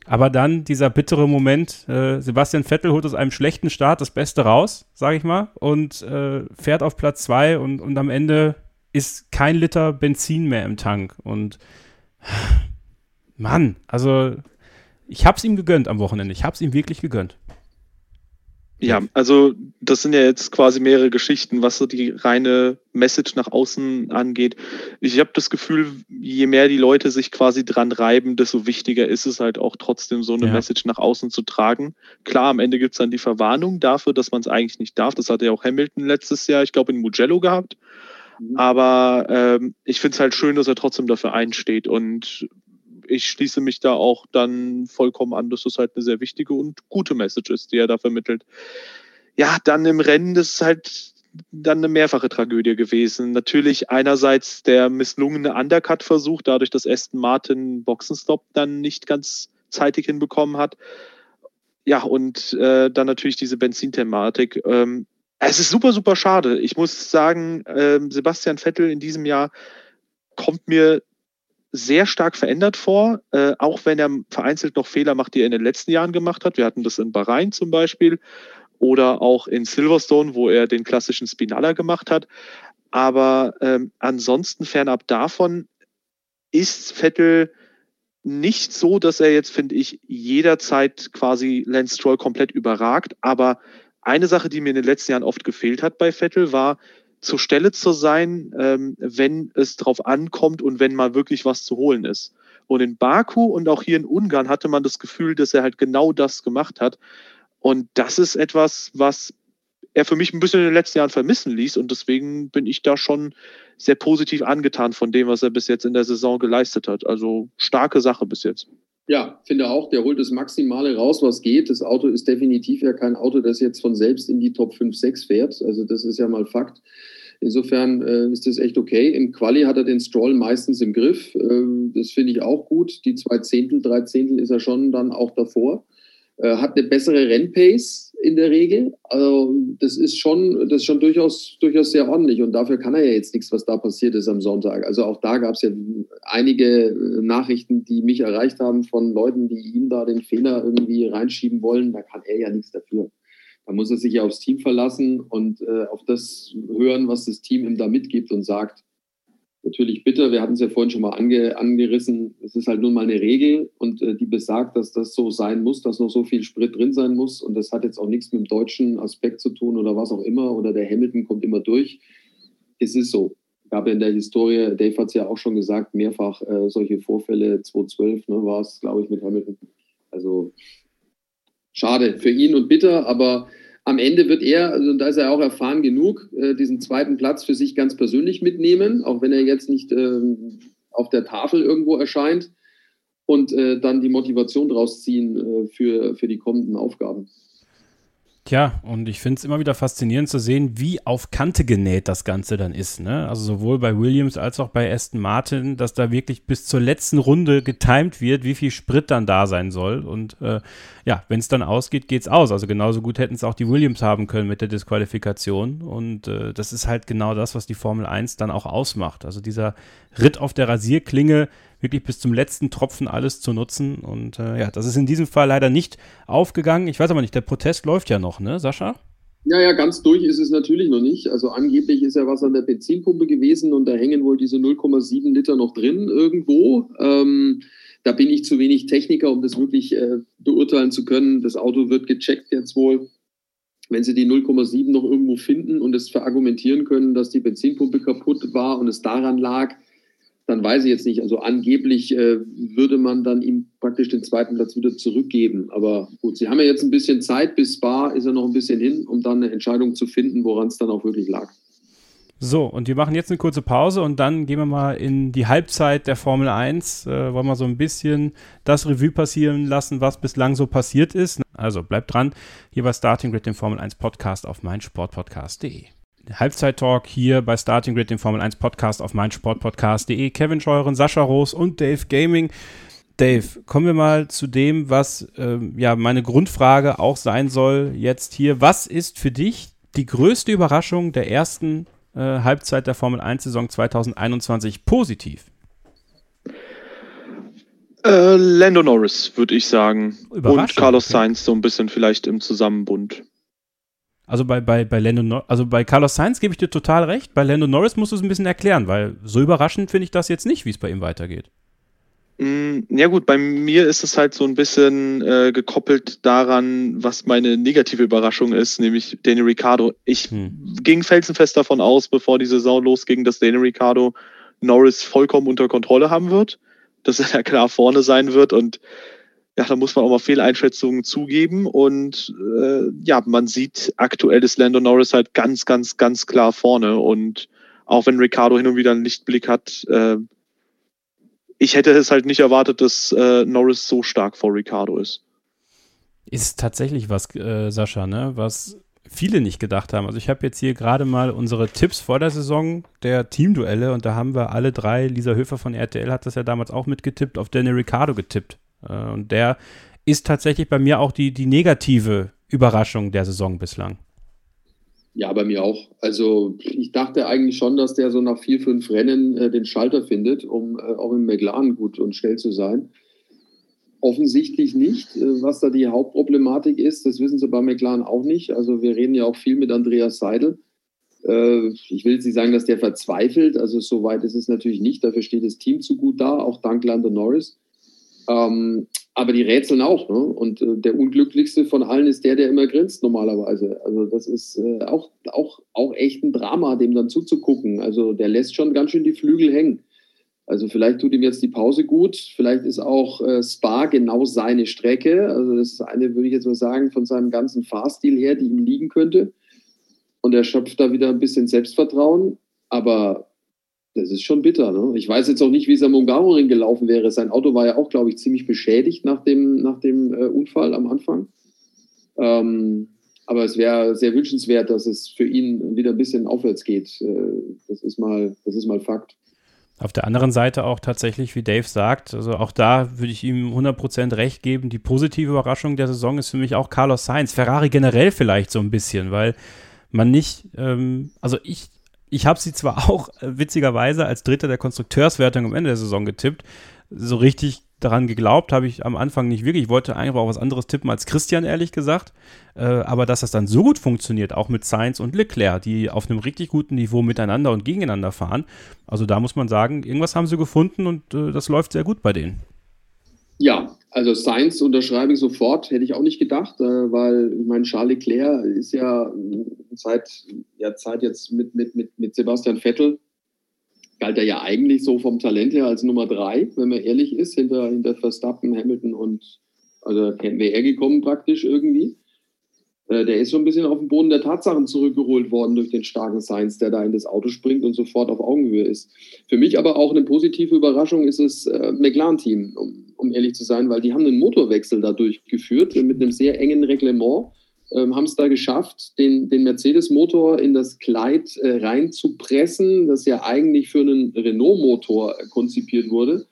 Aber dann dieser bittere Moment, äh, Sebastian Vettel holt aus einem schlechten Start das Beste raus, sage ich mal, und äh, fährt auf Platz zwei und, und am Ende ist kein Liter Benzin mehr im Tank. Und Mann, also ich hab's ihm gegönnt am Wochenende. Ich hab's ihm wirklich gegönnt. Ja, also das sind ja jetzt quasi mehrere Geschichten, was so die reine Message nach außen angeht. Ich habe das Gefühl, je mehr die Leute sich quasi dran reiben, desto wichtiger ist es halt auch trotzdem so eine ja. Message nach außen zu tragen. Klar, am Ende gibt es dann die Verwarnung dafür, dass man es eigentlich nicht darf. Das hatte ja auch Hamilton letztes Jahr, ich glaube, in Mugello gehabt. Mhm. Aber ähm, ich finde es halt schön, dass er trotzdem dafür einsteht. Und ich schließe mich da auch dann vollkommen an, dass das halt eine sehr wichtige und gute Message ist, die er da vermittelt. Ja, dann im Rennen, das ist halt dann eine mehrfache Tragödie gewesen. Natürlich einerseits der misslungene Undercut-Versuch, dadurch, dass Aston Martin Boxenstopp dann nicht ganz zeitig hinbekommen hat. Ja, und äh, dann natürlich diese Benzinthematik. Ähm, es ist super, super schade. Ich muss sagen, äh, Sebastian Vettel in diesem Jahr kommt mir sehr stark verändert vor, äh, auch wenn er vereinzelt noch Fehler macht, die er in den letzten Jahren gemacht hat. Wir hatten das in Bahrain zum Beispiel oder auch in Silverstone, wo er den klassischen Spinalla gemacht hat. Aber ähm, ansonsten fernab davon ist Vettel nicht so, dass er jetzt, finde ich, jederzeit quasi Lance Stroll komplett überragt. Aber eine Sache, die mir in den letzten Jahren oft gefehlt hat bei Vettel, war, zur Stelle zu sein, ähm, wenn es drauf ankommt und wenn mal wirklich was zu holen ist. Und in Baku und auch hier in Ungarn hatte man das Gefühl, dass er halt genau das gemacht hat. Und das ist etwas, was er für mich ein bisschen in den letzten Jahren vermissen ließ. Und deswegen bin ich da schon sehr positiv angetan von dem, was er bis jetzt in der Saison geleistet hat. Also starke Sache bis jetzt. Ja, finde auch, der holt das Maximale raus, was geht. Das Auto ist definitiv ja kein Auto, das jetzt von selbst in die Top 5, 6 fährt. Also das ist ja mal Fakt. Insofern äh, ist das echt okay. Im Quali hat er den Stroll meistens im Griff. Ähm, das finde ich auch gut. Die zwei Zehntel, drei Zehntel ist er schon dann auch davor. Äh, hat eine bessere Rennpace in der Regel. Also das ist schon, das ist schon durchaus, durchaus sehr ordentlich und dafür kann er ja jetzt nichts, was da passiert ist am Sonntag. Also auch da gab es ja einige äh, Nachrichten, die mich erreicht haben von Leuten, die ihm da den Fehler irgendwie reinschieben wollen. Da kann er ja nichts dafür. Da muss er sich ja aufs Team verlassen und äh, auf das hören, was das Team ihm da mitgibt und sagt natürlich bitter. Wir hatten es ja vorhin schon mal ange, angerissen. Es ist halt nun mal eine Regel und äh, die besagt, dass das so sein muss, dass noch so viel Sprit drin sein muss. Und das hat jetzt auch nichts mit dem deutschen Aspekt zu tun oder was auch immer. Oder der Hamilton kommt immer durch. Es ist so. Gab ja in der Historie, Dave hat es ja auch schon gesagt, mehrfach äh, solche Vorfälle. 2012 ne, war es, glaube ich, mit Hamilton. Also schade für ihn und bitter, aber am Ende wird er, also da ist er auch erfahren genug, äh, diesen zweiten Platz für sich ganz persönlich mitnehmen, auch wenn er jetzt nicht ähm, auf der Tafel irgendwo erscheint und äh, dann die Motivation draus ziehen äh, für, für die kommenden Aufgaben. Tja, und ich finde es immer wieder faszinierend zu sehen, wie auf Kante genäht das Ganze dann ist. Ne? Also sowohl bei Williams als auch bei Aston Martin, dass da wirklich bis zur letzten Runde getimed wird, wie viel Sprit dann da sein soll. Und äh, ja, wenn es dann ausgeht, geht's aus. Also genauso gut hätten es auch die Williams haben können mit der Disqualifikation. Und äh, das ist halt genau das, was die Formel 1 dann auch ausmacht. Also dieser Ritt auf der Rasierklinge, wirklich bis zum letzten Tropfen alles zu nutzen. Und äh, ja, das ist in diesem Fall leider nicht aufgegangen. Ich weiß aber nicht, der Protest läuft ja noch, ne, Sascha? Ja, ja, ganz durch ist es natürlich noch nicht. Also angeblich ist ja was an der Benzinpumpe gewesen und da hängen wohl diese 0,7 Liter noch drin irgendwo. Ähm, da bin ich zu wenig Techniker, um das wirklich äh, beurteilen zu können. Das Auto wird gecheckt jetzt wohl. Wenn sie die 0,7 noch irgendwo finden und es verargumentieren können, dass die Benzinpumpe kaputt war und es daran lag, dann weiß ich jetzt nicht. Also angeblich äh, würde man dann ihm praktisch den zweiten Platz wieder zurückgeben. Aber gut, sie haben ja jetzt ein bisschen Zeit, bis Spa ist er noch ein bisschen hin, um dann eine Entscheidung zu finden, woran es dann auch wirklich lag. So, und wir machen jetzt eine kurze Pause und dann gehen wir mal in die Halbzeit der Formel 1. Äh, wollen wir so ein bisschen das Revue passieren lassen, was bislang so passiert ist. Also bleibt dran, hier bei Starting Grid, dem Formel 1 Podcast auf meinsportpodcast.de. Halbzeit-Talk hier bei Starting Grid, dem Formel 1 Podcast auf meinsportpodcast.de. Kevin Scheuren, Sascha Roos und Dave Gaming. Dave, kommen wir mal zu dem, was äh, ja meine Grundfrage auch sein soll jetzt hier. Was ist für dich die größte Überraschung der ersten äh, Halbzeit der Formel 1 Saison 2021 positiv? Äh, Lando Norris, würde ich sagen. Und Carlos okay. Sainz so ein bisschen vielleicht im Zusammenbund. Also bei, bei, bei Lando Nor also bei Carlos Sainz gebe ich dir total recht. Bei Lando Norris musst du es ein bisschen erklären, weil so überraschend finde ich das jetzt nicht, wie es bei ihm weitergeht. Mm, ja gut, bei mir ist es halt so ein bisschen äh, gekoppelt daran, was meine negative Überraschung ist, nämlich Daniel Ricciardo. Ich hm. ging felsenfest davon aus, bevor die Saison losging, dass Daniel Ricciardo Norris vollkommen unter Kontrolle haben wird, dass er da klar vorne sein wird und ja, da muss man auch mal Fehleinschätzungen zugeben. Und äh, ja, man sieht aktuell ist Lando Norris halt ganz, ganz, ganz klar vorne. Und auch wenn Ricardo hin und wieder einen Lichtblick hat, äh, ich hätte es halt nicht erwartet, dass äh, Norris so stark vor Ricardo ist. Ist tatsächlich was, äh, Sascha, ne? Was viele nicht gedacht haben. Also ich habe jetzt hier gerade mal unsere Tipps vor der Saison der Teamduelle und da haben wir alle drei, Lisa Höfer von RTL hat das ja damals auch mitgetippt, auf Daniel Ricciardo getippt. Äh, und der ist tatsächlich bei mir auch die, die negative Überraschung der Saison bislang. Ja, bei mir auch. Also ich dachte eigentlich schon, dass der so nach vier, fünf Rennen äh, den Schalter findet, um äh, auch im McLaren gut und schnell zu sein. Offensichtlich nicht. Äh, was da die Hauptproblematik ist, das wissen sie bei McLaren auch nicht. Also wir reden ja auch viel mit Andreas Seidel. Äh, ich will jetzt nicht sagen, dass der verzweifelt. Also so weit ist es natürlich nicht. Dafür steht das Team zu gut da, auch dank Lando Norris. Ähm, aber die rätseln auch. Ne? Und äh, der unglücklichste von allen ist der, der immer grinst normalerweise. Also das ist äh, auch, auch, auch echt ein Drama, dem dann zuzugucken. Also der lässt schon ganz schön die Flügel hängen. Also vielleicht tut ihm jetzt die Pause gut. Vielleicht ist auch äh, Spa genau seine Strecke. Also das ist eine, würde ich jetzt mal sagen, von seinem ganzen Fahrstil her, die ihm liegen könnte. Und er schöpft da wieder ein bisschen Selbstvertrauen. Aber das ist schon bitter. Ne? Ich weiß jetzt auch nicht, wie es am Ungaroring gelaufen wäre. Sein Auto war ja auch, glaube ich, ziemlich beschädigt nach dem, nach dem äh, Unfall am Anfang. Ähm, aber es wäre sehr wünschenswert, dass es für ihn wieder ein bisschen aufwärts geht. Äh, das, ist mal, das ist mal Fakt. Auf der anderen Seite auch tatsächlich, wie Dave sagt, also auch da würde ich ihm 100% recht geben. Die positive Überraschung der Saison ist für mich auch Carlos Sainz. Ferrari generell vielleicht so ein bisschen, weil man nicht, ähm, also ich, ich habe sie zwar auch äh, witzigerweise als Dritter der Konstrukteurswertung am Ende der Saison getippt, so richtig daran geglaubt habe ich am Anfang nicht wirklich. Ich wollte eigentlich auch was anderes tippen als Christian, ehrlich gesagt. Äh, aber dass das dann so gut funktioniert, auch mit Sainz und Leclerc, die auf einem richtig guten Niveau miteinander und gegeneinander fahren. Also da muss man sagen, irgendwas haben sie gefunden und äh, das läuft sehr gut bei denen. Ja, also Sainz unterschreibe ich sofort, hätte ich auch nicht gedacht, äh, weil ich meine, Charles Leclerc ist ja seit ja, Zeit jetzt mit, mit, mit, mit Sebastian Vettel galt er ja eigentlich so vom Talent her als Nummer drei, wenn man ehrlich ist, hinter, hinter Verstappen, Hamilton und also wäre er gekommen praktisch irgendwie. Äh, der ist so ein bisschen auf den Boden der Tatsachen zurückgeholt worden durch den starken Science, der da in das Auto springt und sofort auf Augenhöhe ist. Für mich aber auch eine positive Überraschung ist das äh, McLaren-Team, um, um ehrlich zu sein, weil die haben einen Motorwechsel da durchgeführt mit einem sehr engen Reglement ähm, haben es da geschafft, den, den Mercedes-Motor in das Kleid äh, reinzupressen, das ja eigentlich für einen Renault-Motor konzipiert wurde.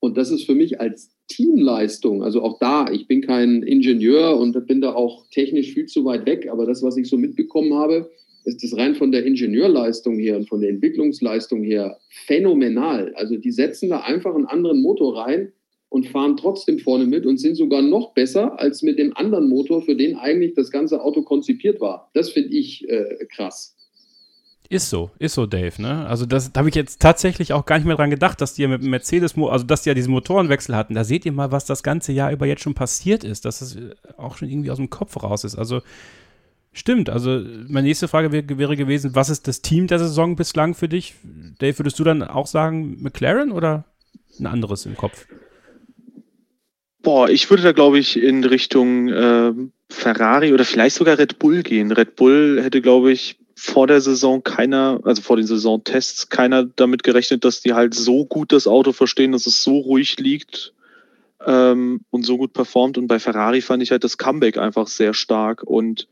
Und das ist für mich als Teamleistung, also auch da, ich bin kein Ingenieur und bin da auch technisch viel zu weit weg, aber das, was ich so mitbekommen habe, ist das rein von der Ingenieurleistung her und von der Entwicklungsleistung her phänomenal. Also die setzen da einfach einen anderen Motor rein, und fahren trotzdem vorne mit und sind sogar noch besser als mit dem anderen Motor, für den eigentlich das ganze Auto konzipiert war. Das finde ich äh, krass. Ist so, ist so, Dave, ne? Also das da habe ich jetzt tatsächlich auch gar nicht mehr dran gedacht, dass die ja mit dem Mercedes, also dass die ja diesen Motorenwechsel hatten. Da seht ihr mal, was das ganze Jahr über jetzt schon passiert ist, dass es äh, auch schon irgendwie aus dem Kopf raus ist. Also stimmt, also meine nächste Frage wäre, wäre gewesen, was ist das Team der Saison bislang für dich? Dave, würdest du dann auch sagen McLaren oder ein anderes im Kopf? Boah, ich würde da, glaube ich, in Richtung äh, Ferrari oder vielleicht sogar Red Bull gehen. Red Bull hätte, glaube ich, vor der Saison keiner, also vor den Saisontests, keiner damit gerechnet, dass die halt so gut das Auto verstehen, dass es so ruhig liegt ähm, und so gut performt. Und bei Ferrari fand ich halt das Comeback einfach sehr stark. Und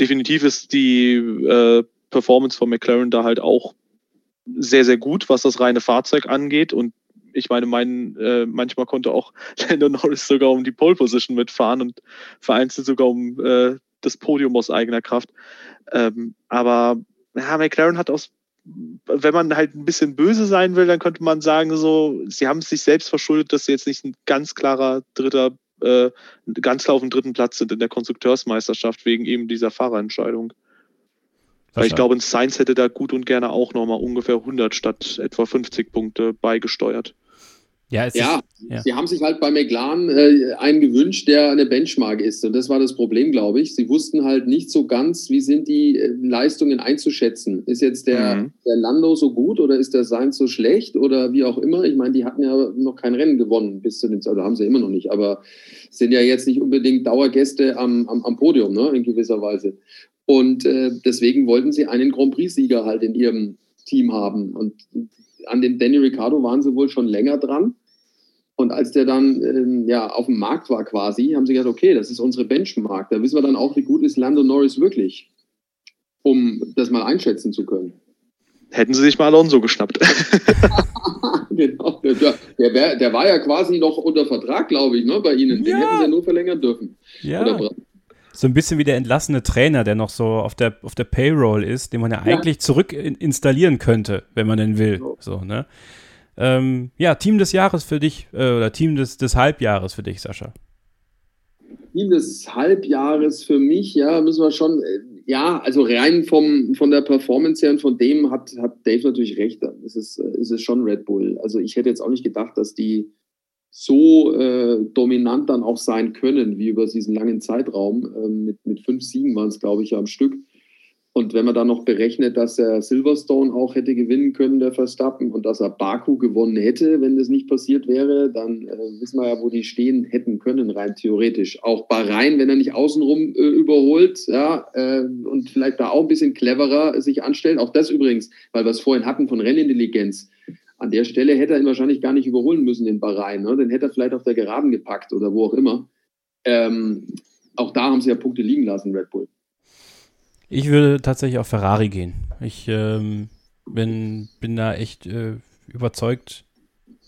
definitiv ist die äh, Performance von McLaren da halt auch sehr, sehr gut, was das reine Fahrzeug angeht. Und ich meine, mein, äh, manchmal konnte auch Lando Norris sogar um die Pole Position mitfahren und vereinzelt sogar um äh, das Podium aus eigener Kraft. Ähm, aber ja, McLaren hat aus, wenn man halt ein bisschen böse sein will, dann könnte man sagen, so, sie haben es sich selbst verschuldet, dass sie jetzt nicht ein ganz klarer dritter, äh, ganz klar auf dem dritten Platz sind in der Konstrukteursmeisterschaft wegen eben dieser Fahrerentscheidung. Weil ich glaube, ein Science hätte da gut und gerne auch nochmal ungefähr 100 statt etwa 50 Punkte beigesteuert. Ja, ja, ist, ja, sie haben sich halt bei McLaren äh, einen gewünscht, der eine Benchmark ist. Und das war das Problem, glaube ich. Sie wussten halt nicht so ganz, wie sind die äh, Leistungen einzuschätzen. Ist jetzt der, mhm. der Lando so gut oder ist der Sainz so schlecht oder wie auch immer? Ich meine, die hatten ja noch kein Rennen gewonnen bis zu den, oder haben sie immer noch nicht, aber sind ja jetzt nicht unbedingt Dauergäste am, am, am Podium, ne, in gewisser Weise. Und äh, deswegen wollten sie einen Grand Prix-Sieger halt in ihrem Team haben. Und an dem Danny Ricciardo waren sie wohl schon länger dran. Und als der dann ähm, ja, auf dem Markt war quasi, haben sie gesagt, okay, das ist unsere Benchmark. Da wissen wir dann auch, wie gut ist Lando Norris wirklich, um das mal einschätzen zu können. Hätten sie sich mal Alonso geschnappt. genau. Der, der, wär, der, war ja quasi noch unter Vertrag, glaube ich, ne, bei Ihnen. Den ja. hätten sie ja nur verlängern dürfen. Ja. so ein bisschen wie der entlassene Trainer, der noch so auf der, auf der Payroll ist, den man ja, ja. eigentlich zurück installieren könnte, wenn man denn will. So, ne? Ähm, ja, Team des Jahres für dich äh, oder Team des, des Halbjahres für dich, Sascha. Team des Halbjahres für mich, ja, müssen wir schon, äh, ja, also rein vom, von der Performance her und von dem hat, hat Dave natürlich recht. Es ist, es ist schon Red Bull. Also ich hätte jetzt auch nicht gedacht, dass die so äh, dominant dann auch sein können, wie über diesen langen Zeitraum. Ähm, mit, mit fünf Siegen waren es, glaube ich, ja am Stück. Und wenn man dann noch berechnet, dass er Silverstone auch hätte gewinnen können, der Verstappen, und dass er Baku gewonnen hätte, wenn das nicht passiert wäre, dann äh, wissen wir ja, wo die stehen hätten können, rein theoretisch. Auch Bahrain, wenn er nicht außenrum äh, überholt, ja, äh, und vielleicht da auch ein bisschen cleverer sich anstellt. Auch das übrigens, weil wir es vorhin hatten von Rennintelligenz. An der Stelle hätte er ihn wahrscheinlich gar nicht überholen müssen in Bahrain. Ne? Den hätte er vielleicht auf der Geraden gepackt oder wo auch immer. Ähm, auch da haben sie ja Punkte liegen lassen, Red Bull. Ich würde tatsächlich auf Ferrari gehen. Ich ähm, bin, bin da echt äh, überzeugt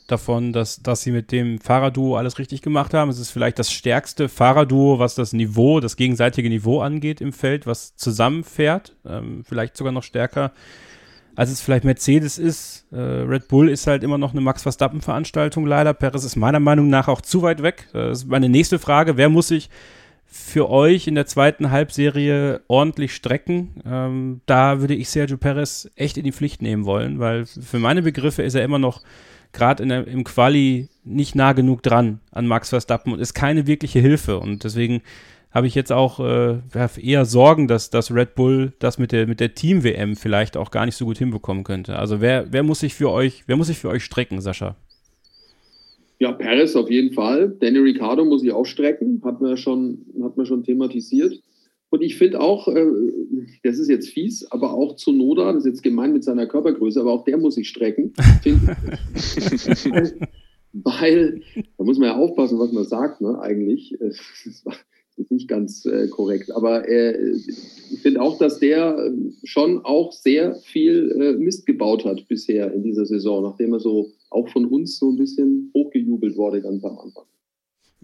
davon, dass, dass sie mit dem Fahrerduo alles richtig gemacht haben. Es ist vielleicht das stärkste Fahrerduo, was das Niveau, das gegenseitige Niveau angeht im Feld, was zusammenfährt. Ähm, vielleicht sogar noch stärker, als es vielleicht Mercedes ist. Äh, Red Bull ist halt immer noch eine Max Verstappen-Veranstaltung leider. Perez ist meiner Meinung nach auch zu weit weg. Äh, das ist meine nächste Frage. Wer muss sich für euch in der zweiten Halbserie ordentlich strecken. Ähm, da würde ich Sergio Perez echt in die Pflicht nehmen wollen, weil für meine Begriffe ist er immer noch gerade im Quali nicht nah genug dran an Max Verstappen und ist keine wirkliche Hilfe. Und deswegen habe ich jetzt auch äh, eher Sorgen, dass, dass Red Bull das mit der, mit der Team-WM vielleicht auch gar nicht so gut hinbekommen könnte. Also wer, wer muss sich für euch, wer muss sich für euch strecken, Sascha? Ja, Paris auf jeden Fall. Danny Ricciardo muss ich auch strecken, hat man schon, hat man schon thematisiert. Und ich finde auch, äh, das ist jetzt fies, aber auch Zunoda, das ist jetzt gemein mit seiner Körpergröße, aber auch der muss sich strecken. weil, da muss man ja aufpassen, was man sagt, ne, eigentlich. Das ist nicht ganz äh, korrekt. Aber äh, ich finde auch, dass der äh, schon auch sehr viel äh, Mist gebaut hat bisher in dieser Saison, nachdem er so auch von uns so ein bisschen hochgejubelt wurde ganz am Anfang.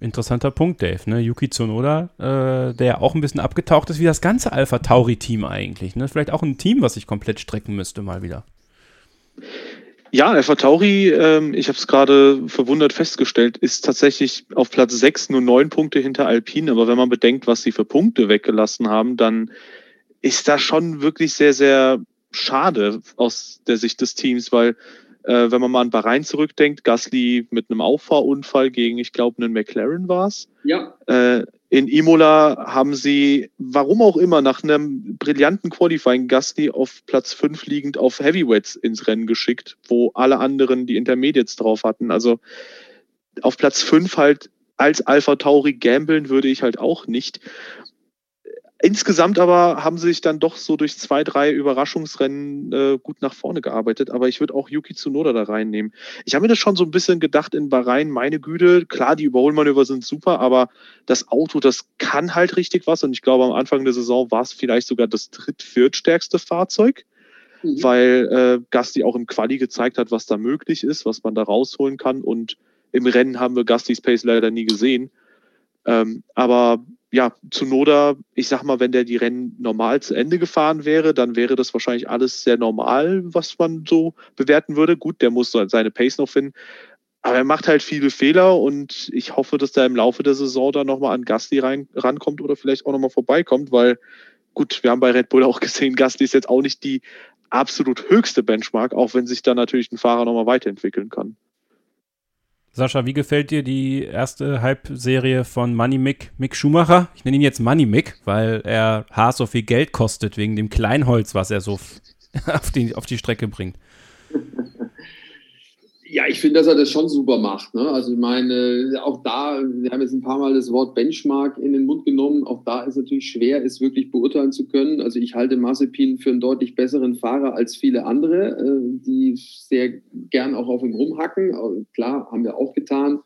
Interessanter Punkt, Dave. Ne? Yuki Tsunoda, äh, der auch ein bisschen abgetaucht ist, wie das ganze Alpha Tauri-Team eigentlich. Ne? Vielleicht auch ein Team, was sich komplett strecken müsste, mal wieder. Ja, Alpha Tauri, ähm, ich habe es gerade verwundert festgestellt, ist tatsächlich auf Platz 6 nur neun Punkte hinter Alpine. Aber wenn man bedenkt, was sie für Punkte weggelassen haben, dann ist das schon wirklich sehr, sehr schade aus der Sicht des Teams, weil äh, wenn man mal an Bahrain zurückdenkt, Gasly mit einem Auffahrunfall gegen, ich glaube, einen McLaren war es. Ja. Äh, in Imola haben sie, warum auch immer, nach einem brillanten Qualifying Gasly auf Platz 5 liegend auf Heavyweights ins Rennen geschickt, wo alle anderen die Intermediates drauf hatten. Also auf Platz 5 halt als Alpha Tauri gambeln würde ich halt auch nicht. Insgesamt aber haben sie sich dann doch so durch zwei, drei Überraschungsrennen äh, gut nach vorne gearbeitet. Aber ich würde auch Yuki Tsunoda da reinnehmen. Ich habe mir das schon so ein bisschen gedacht in Bahrain, meine Güte, klar, die Überholmanöver sind super, aber das Auto, das kann halt richtig was. Und ich glaube, am Anfang der Saison war es vielleicht sogar das dritt-, viertstärkste Fahrzeug, mhm. weil äh, Gasti auch im Quali gezeigt hat, was da möglich ist, was man da rausholen kann. Und im Rennen haben wir Gastis Pace leider nie gesehen. Ähm, aber ja, zu Noda, ich sag mal, wenn der die Rennen normal zu Ende gefahren wäre, dann wäre das wahrscheinlich alles sehr normal, was man so bewerten würde. Gut, der muss seine Pace noch finden. Aber er macht halt viele Fehler und ich hoffe, dass der im Laufe der Saison dann nochmal an Gasti rein, rankommt oder vielleicht auch nochmal vorbeikommt, weil gut, wir haben bei Red Bull auch gesehen, Gasti ist jetzt auch nicht die absolut höchste Benchmark, auch wenn sich dann natürlich ein Fahrer nochmal weiterentwickeln kann. Sascha, wie gefällt dir die erste Halbserie von Money Mick, Mick Schumacher? Ich nenne ihn jetzt Money Mick, weil er Haas so viel Geld kostet wegen dem Kleinholz, was er so auf die, auf die Strecke bringt. Ja, ich finde, dass er das schon super macht. Ne? Also ich meine, auch da, wir haben jetzt ein paar Mal das Wort Benchmark in den Mund genommen. Auch da ist natürlich schwer, es wirklich beurteilen zu können. Also ich halte Mazepin für einen deutlich besseren Fahrer als viele andere, äh, die sehr gern auch auf ihm rumhacken. Klar, haben wir auch getan.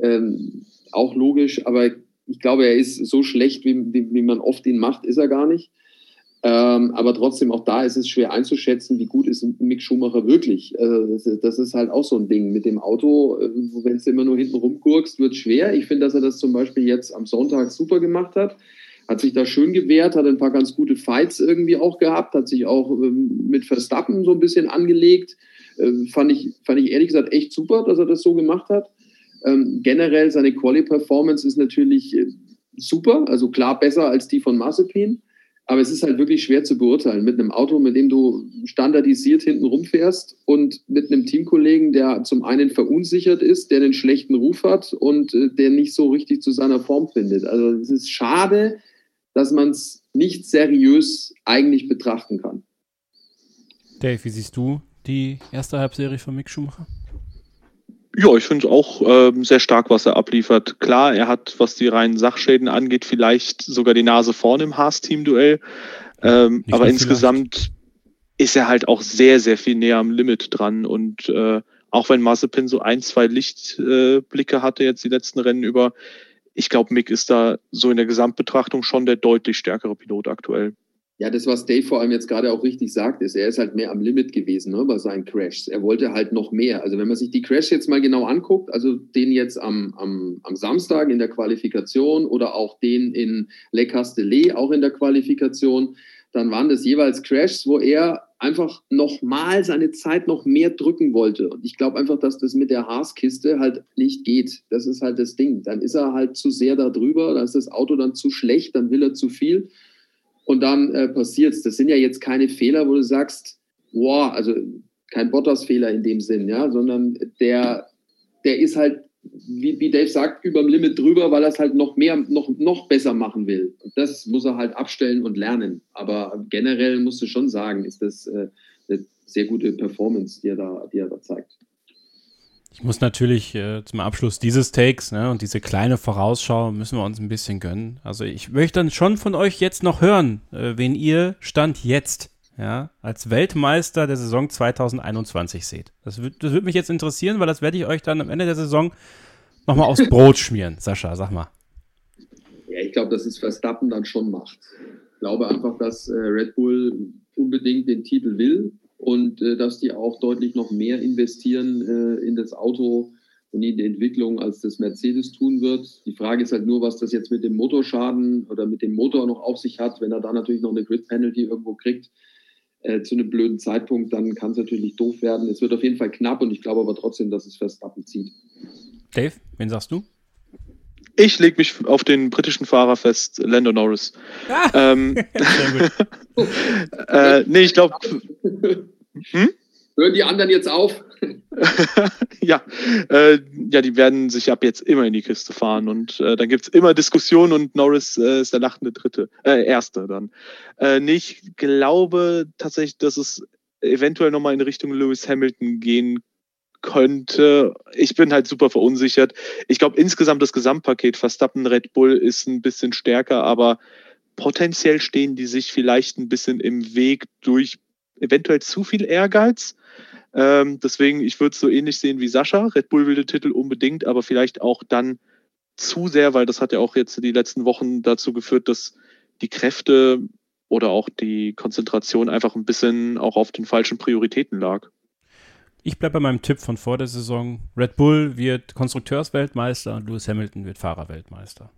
Ähm, auch logisch, aber ich glaube, er ist so schlecht, wie, wie, wie man oft ihn macht, ist er gar nicht. Ähm, aber trotzdem, auch da ist es schwer einzuschätzen, wie gut ist Mick Schumacher wirklich. Also das, ist, das, ist, halt auch so ein Ding mit dem Auto. Äh, wenn es immer nur hinten rumgurkst, wird es schwer. Ich finde, dass er das zum Beispiel jetzt am Sonntag super gemacht hat. Hat sich da schön gewehrt, hat ein paar ganz gute Fights irgendwie auch gehabt, hat sich auch ähm, mit Verstappen so ein bisschen angelegt. Äh, fand, ich, fand ich ehrlich gesagt echt super, dass er das so gemacht hat. Ähm, generell seine Quali-Performance ist natürlich äh, super, also klar besser als die von Mazepin. Aber es ist halt wirklich schwer zu beurteilen mit einem Auto, mit dem du standardisiert hinten rumfährst und mit einem Teamkollegen, der zum einen verunsichert ist, der einen schlechten Ruf hat und äh, der nicht so richtig zu seiner Form findet. Also es ist schade, dass man es nicht seriös eigentlich betrachten kann. Dave, wie siehst du die erste Halbserie von Mick Schumacher? Ja, ich finde es auch ähm, sehr stark, was er abliefert. Klar, er hat, was die reinen Sachschäden angeht, vielleicht sogar die Nase vorne im Haas-Team-Duell. Ähm, aber insgesamt vielleicht. ist er halt auch sehr, sehr viel näher am Limit dran. Und äh, auch wenn Mazepin so ein, zwei Lichtblicke äh, hatte jetzt die letzten Rennen über, ich glaube, Mick ist da so in der Gesamtbetrachtung schon der deutlich stärkere Pilot aktuell. Ja, das, was Dave vor allem jetzt gerade auch richtig sagt, ist, er ist halt mehr am Limit gewesen ne, bei seinen Crashs. Er wollte halt noch mehr. Also wenn man sich die Crash jetzt mal genau anguckt, also den jetzt am, am, am Samstag in der Qualifikation oder auch den in Le Castellet auch in der Qualifikation, dann waren das jeweils Crashs, wo er einfach nochmal seine Zeit noch mehr drücken wollte. Und ich glaube einfach, dass das mit der Haaskiste halt nicht geht. Das ist halt das Ding. Dann ist er halt zu sehr da drüber, dann ist das Auto dann zu schlecht, dann will er zu viel und dann äh, passiert es. Das sind ja jetzt keine Fehler, wo du sagst, wow, also kein Bottas-Fehler in dem Sinn, ja, sondern der, der ist halt, wie, wie Dave sagt, über dem Limit drüber, weil er es halt noch mehr, noch, noch besser machen will. Und das muss er halt abstellen und lernen. Aber generell musst du schon sagen, ist das äh, eine sehr gute Performance, die er da, die er da zeigt. Ich muss natürlich äh, zum Abschluss dieses Takes ne, und diese kleine Vorausschau müssen wir uns ein bisschen gönnen. Also ich möchte dann schon von euch jetzt noch hören, äh, wen ihr Stand jetzt ja, als Weltmeister der Saison 2021 seht. Das, das würde mich jetzt interessieren, weil das werde ich euch dann am Ende der Saison nochmal aufs Brot schmieren. Sascha, sag mal. Ja, ich glaube, dass es Verstappen dann schon macht. Ich glaube einfach, dass äh, Red Bull unbedingt den Titel will und äh, dass die auch deutlich noch mehr investieren äh, in das Auto und in die Entwicklung, als das Mercedes tun wird. Die Frage ist halt nur, was das jetzt mit dem Motorschaden oder mit dem Motor noch auf sich hat. Wenn er da natürlich noch eine Grid-Penalty irgendwo kriegt, äh, zu einem blöden Zeitpunkt, dann kann es natürlich doof werden. Es wird auf jeden Fall knapp und ich glaube aber trotzdem, dass es Verstappen zieht. Dave, wen sagst du? Ich lege mich auf den britischen Fahrer fest, Lando Norris. Ah. Ähm, äh, nee, ich glaube. Hm? Hören die anderen jetzt auf? ja, äh, ja, die werden sich ab jetzt immer in die Kiste fahren und äh, dann gibt es immer Diskussionen und Norris äh, ist der lachende Dritte, äh, Erste dann. Äh, nee, ich glaube tatsächlich, dass es eventuell nochmal in Richtung Lewis Hamilton gehen könnte. Ich bin halt super verunsichert. Ich glaube, insgesamt das Gesamtpaket Verstappen Red Bull ist ein bisschen stärker, aber potenziell stehen die sich vielleicht ein bisschen im Weg durch eventuell zu viel Ehrgeiz. Ähm, deswegen, ich würde es so ähnlich sehen wie Sascha. Red Bull will den Titel unbedingt, aber vielleicht auch dann zu sehr, weil das hat ja auch jetzt die letzten Wochen dazu geführt, dass die Kräfte oder auch die Konzentration einfach ein bisschen auch auf den falschen Prioritäten lag. Ich bleibe bei meinem Tipp von vor der Saison. Red Bull wird Konstrukteursweltmeister und Lewis Hamilton wird Fahrerweltmeister.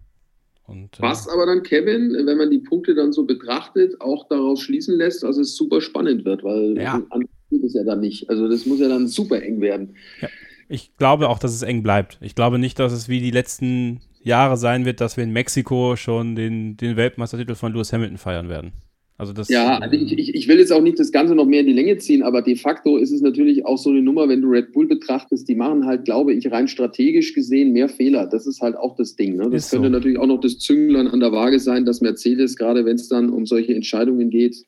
Und, äh, Was aber dann, Kevin, wenn man die Punkte dann so betrachtet, auch daraus schließen lässt, dass es super spannend wird, weil ja. anders geht es ja dann nicht. Also das muss ja dann super eng werden. Ja. Ich glaube auch, dass es eng bleibt. Ich glaube nicht, dass es wie die letzten Jahre sein wird, dass wir in Mexiko schon den, den Weltmeistertitel von Lewis Hamilton feiern werden. Also das, ja, also ich, ich, ich will jetzt auch nicht das Ganze noch mehr in die Länge ziehen, aber de facto ist es natürlich auch so eine Nummer, wenn du Red Bull betrachtest, die machen halt, glaube ich, rein strategisch gesehen mehr Fehler. Das ist halt auch das Ding. Ne? Das ist könnte so. natürlich auch noch das Zünglein an der Waage sein, dass Mercedes, gerade wenn es dann um solche Entscheidungen geht,